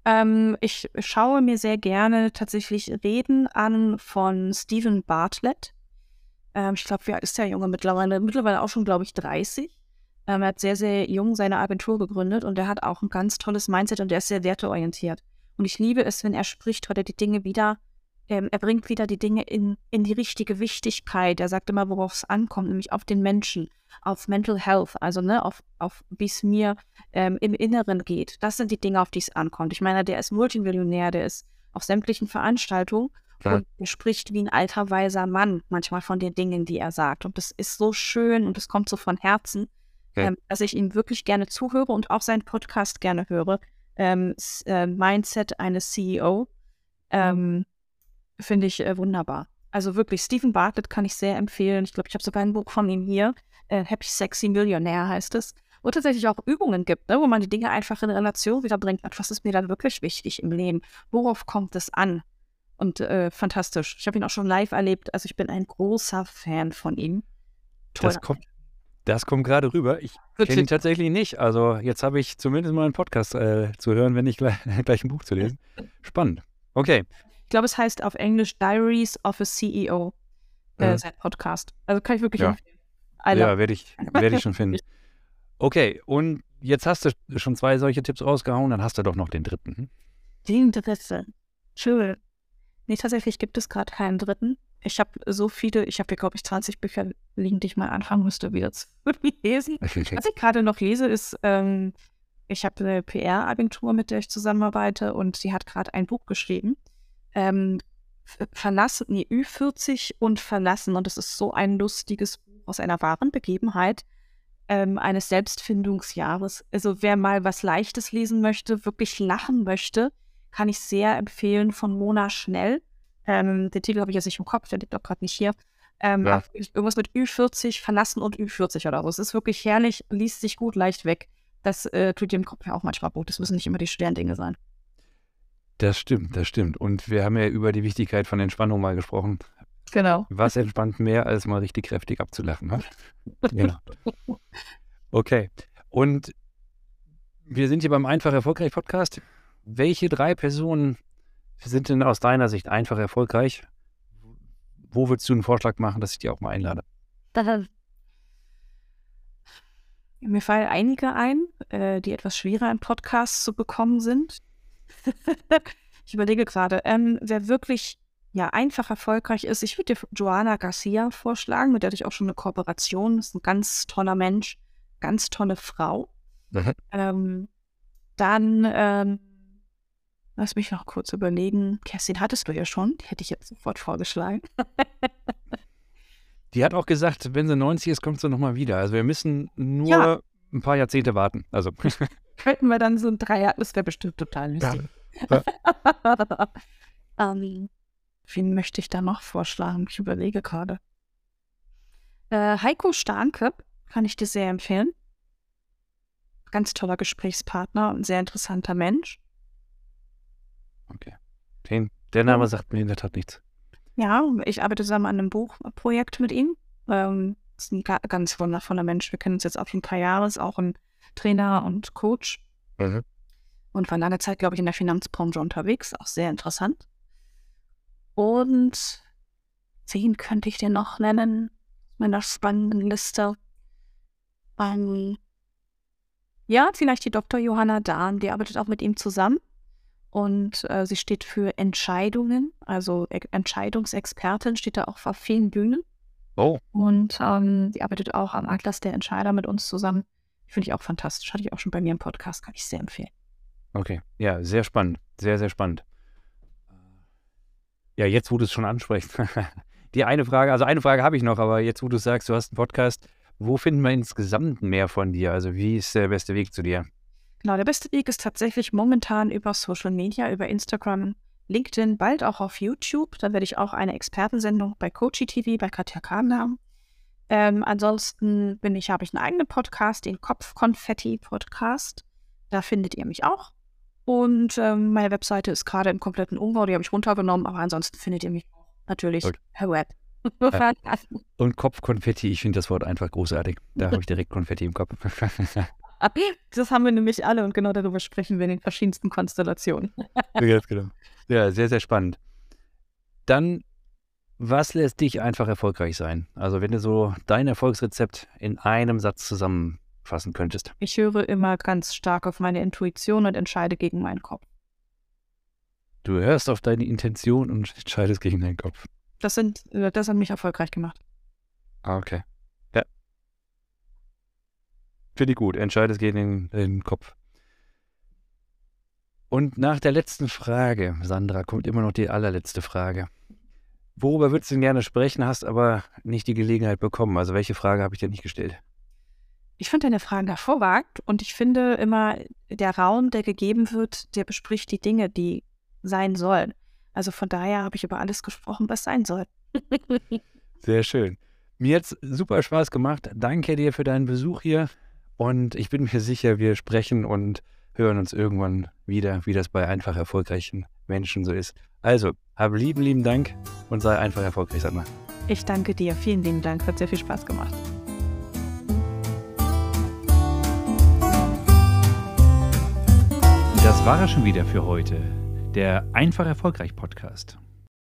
Ähm, ich schaue mir sehr gerne tatsächlich Reden an von Stephen Bartlett. Ähm, ich glaube, wie alt ist der Junge mittlerweile? Mittlerweile auch schon, glaube ich, 30. Ähm, er hat sehr, sehr jung seine Agentur gegründet und er hat auch ein ganz tolles Mindset und er ist sehr werteorientiert. Und ich liebe es, wenn er spricht oder die Dinge wieder, ähm, er bringt wieder die Dinge in, in die richtige Wichtigkeit. Er sagt immer, worauf es ankommt, nämlich auf den Menschen, auf Mental Health, also ne, auf, auf wie es mir ähm, im Inneren geht. Das sind die Dinge, auf die es ankommt. Ich meine, der ist Multimillionär, der ist auf sämtlichen Veranstaltungen ja. und er spricht wie ein alter, weiser Mann manchmal von den Dingen, die er sagt. Und das ist so schön und es kommt so von Herzen okay. ähm, dass ich ihm wirklich gerne zuhöre und auch seinen Podcast gerne höre. Ähm, äh, Mindset eines CEO ähm, finde ich äh, wunderbar. Also wirklich, Stephen Bartlett kann ich sehr empfehlen. Ich glaube, ich habe sogar ein Buch von ihm hier. Äh, Happy Sexy Millionär heißt es. Wo tatsächlich auch Übungen gibt, ne, wo man die Dinge einfach in Relation wieder bringt. Was ist mir dann wirklich wichtig im Leben? Worauf kommt es an? Und äh, fantastisch. Ich habe ihn auch schon live erlebt. Also ich bin ein großer Fan von ihm. Toll. Das kommt, das kommt gerade rüber. Ich kenne ihn tatsächlich nicht. Also jetzt habe ich zumindest mal einen Podcast äh, zu hören, wenn nicht gleich, gleich ein Buch zu lesen. Spannend. Okay. Ich glaube, es heißt auf Englisch Diaries of a CEO, äh, sein Podcast. Also kann ich wirklich ja. empfehlen. Ja, werde ich, werd ich schon finden. Okay, und jetzt hast du schon zwei solche Tipps rausgehauen, dann hast du doch noch den dritten. Den dritten. Schön. Nee, tatsächlich gibt es gerade keinen dritten. Ich habe so viele, ich habe hier, glaube ich, 20 Bücher liegen, die ich mal anfangen müsste, wieder zu lesen. Was ich gerade noch lese, ist, ähm, ich habe eine PR-Agentur, mit der ich zusammenarbeite und sie hat gerade ein Buch geschrieben. Ähm, Verlassen, nee, Ü40 und Verlassen. Und es ist so ein lustiges Buch aus einer wahren Begebenheit ähm, eines Selbstfindungsjahres. Also wer mal was Leichtes lesen möchte, wirklich lachen möchte, kann ich sehr empfehlen von Mona Schnell. Ähm, den Titel habe ich jetzt nicht im Kopf, der liegt auch gerade nicht hier. Ähm, ja. Irgendwas mit Ü40 verlassen und Ü40 oder so. Es ist wirklich herrlich, liest sich gut, leicht weg. Das äh, tut im Kopf ja auch manchmal gut. Das müssen nicht immer die schweren Dinge sein. Das stimmt, das stimmt. Und wir haben ja über die Wichtigkeit von Entspannung mal gesprochen. Genau. Was entspannt mehr, als mal richtig kräftig abzulachen? Ne? genau. Okay. Und wir sind hier beim Einfach Erfolgreich Podcast. Welche drei Personen sind denn aus deiner Sicht einfach erfolgreich? Wo würdest du einen Vorschlag machen, dass ich die auch mal einlade? Mir fallen einige ein, äh, die etwas schwerer im Podcast zu bekommen sind. ich überlege gerade, ähm, wer wirklich ja einfach erfolgreich ist. Ich würde dir Joana Garcia vorschlagen, mit der hatte ich auch schon eine Kooperation. Das ist ein ganz toller Mensch, ganz tolle Frau. Mhm. Ähm, dann ähm, Lass mich noch kurz überlegen. Kerstin hattest du ja schon. Die hätte ich jetzt sofort vorgeschlagen. die hat auch gesagt, wenn sie 90 ist, kommt sie nochmal wieder. Also wir müssen nur ja. ein paar Jahrzehnte warten. Also. Könnten wir dann so ein Dreier, das wäre bestimmt total lustig. Ja. ähm, wen möchte ich da noch vorschlagen? Ich überlege gerade. Äh, Heiko Starnke kann ich dir sehr empfehlen. Ganz toller Gesprächspartner und sehr interessanter Mensch. Okay. Den, der Name sagt mir in der Tat nichts. Ja, ich arbeite zusammen an einem Buchprojekt mit ihm. Ähm, ist ein ganz wundervoller Mensch. Wir kennen uns jetzt auch schon ein paar Jahre, ist auch ein Trainer und Coach. Mhm. Und war lange Zeit, glaube ich, in der Finanzbranche unterwegs. Auch sehr interessant. Und wen könnte ich dir noch nennen? Meiner spannenden Liste. Ähm, ja, vielleicht die Dr. Johanna Dahn, die arbeitet auch mit ihm zusammen und äh, sie steht für Entscheidungen, also e Entscheidungsexpertin, steht da auch auf vielen Bühnen. Oh. Und ähm, die arbeitet auch am Atlas der Entscheider mit uns zusammen. Finde ich auch fantastisch. Hatte ich auch schon bei mir im Podcast, kann ich sehr empfehlen. Okay, ja, sehr spannend. Sehr, sehr spannend. Ja, jetzt, wo du es schon ansprichst. Die eine Frage, also eine Frage habe ich noch, aber jetzt, wo du sagst, du hast einen Podcast, wo finden wir insgesamt mehr von dir? Also, wie ist der beste Weg zu dir? Genau, der beste Weg ist tatsächlich momentan über Social Media, über Instagram, LinkedIn, bald auch auf YouTube. Da werde ich auch eine Expertensendung bei Coachy TV, bei Katja Kahn haben. Ähm, ansonsten bin ich, habe ich einen eigenen Podcast, den Kopfkonfetti Podcast. Da findet ihr mich auch. Und ähm, meine Webseite ist gerade im kompletten Umbau, die habe ich runtergenommen, aber ansonsten findet ihr mich auch natürlich okay. per Web. Und Kopfkonfetti, ich finde das Wort einfach großartig. Da habe ich direkt Konfetti im Kopf. das haben wir nämlich alle und genau darüber sprechen wir in den verschiedensten Konstellationen. ja, genau. Ja, sehr, sehr spannend. Dann, was lässt dich einfach erfolgreich sein? Also, wenn du so dein Erfolgsrezept in einem Satz zusammenfassen könntest. Ich höre immer ganz stark auf meine Intuition und entscheide gegen meinen Kopf. Du hörst auf deine Intention und entscheidest gegen deinen Kopf. Das, sind, äh, das hat mich erfolgreich gemacht. Ah, okay. Finde ich gut. Entscheidest gegen den, den Kopf. Und nach der letzten Frage, Sandra, kommt immer noch die allerletzte Frage. Worüber würdest du denn gerne sprechen, hast aber nicht die Gelegenheit bekommen? Also welche Frage habe ich dir nicht gestellt? Ich finde deine Fragen hervorragend und ich finde immer, der Raum, der gegeben wird, der bespricht die Dinge, die sein sollen. Also von daher habe ich über alles gesprochen, was sein soll. Sehr schön. Mir hat es super Spaß gemacht. Danke dir für deinen Besuch hier und ich bin mir sicher, wir sprechen und hören uns irgendwann wieder, wie das bei einfach erfolgreichen Menschen so ist. Also, habe lieben, lieben Dank und sei einfach erfolgreich, mal. Ich danke dir. Vielen lieben Dank. Hat sehr viel Spaß gemacht. Das war es schon wieder für heute. Der Einfach Erfolgreich Podcast.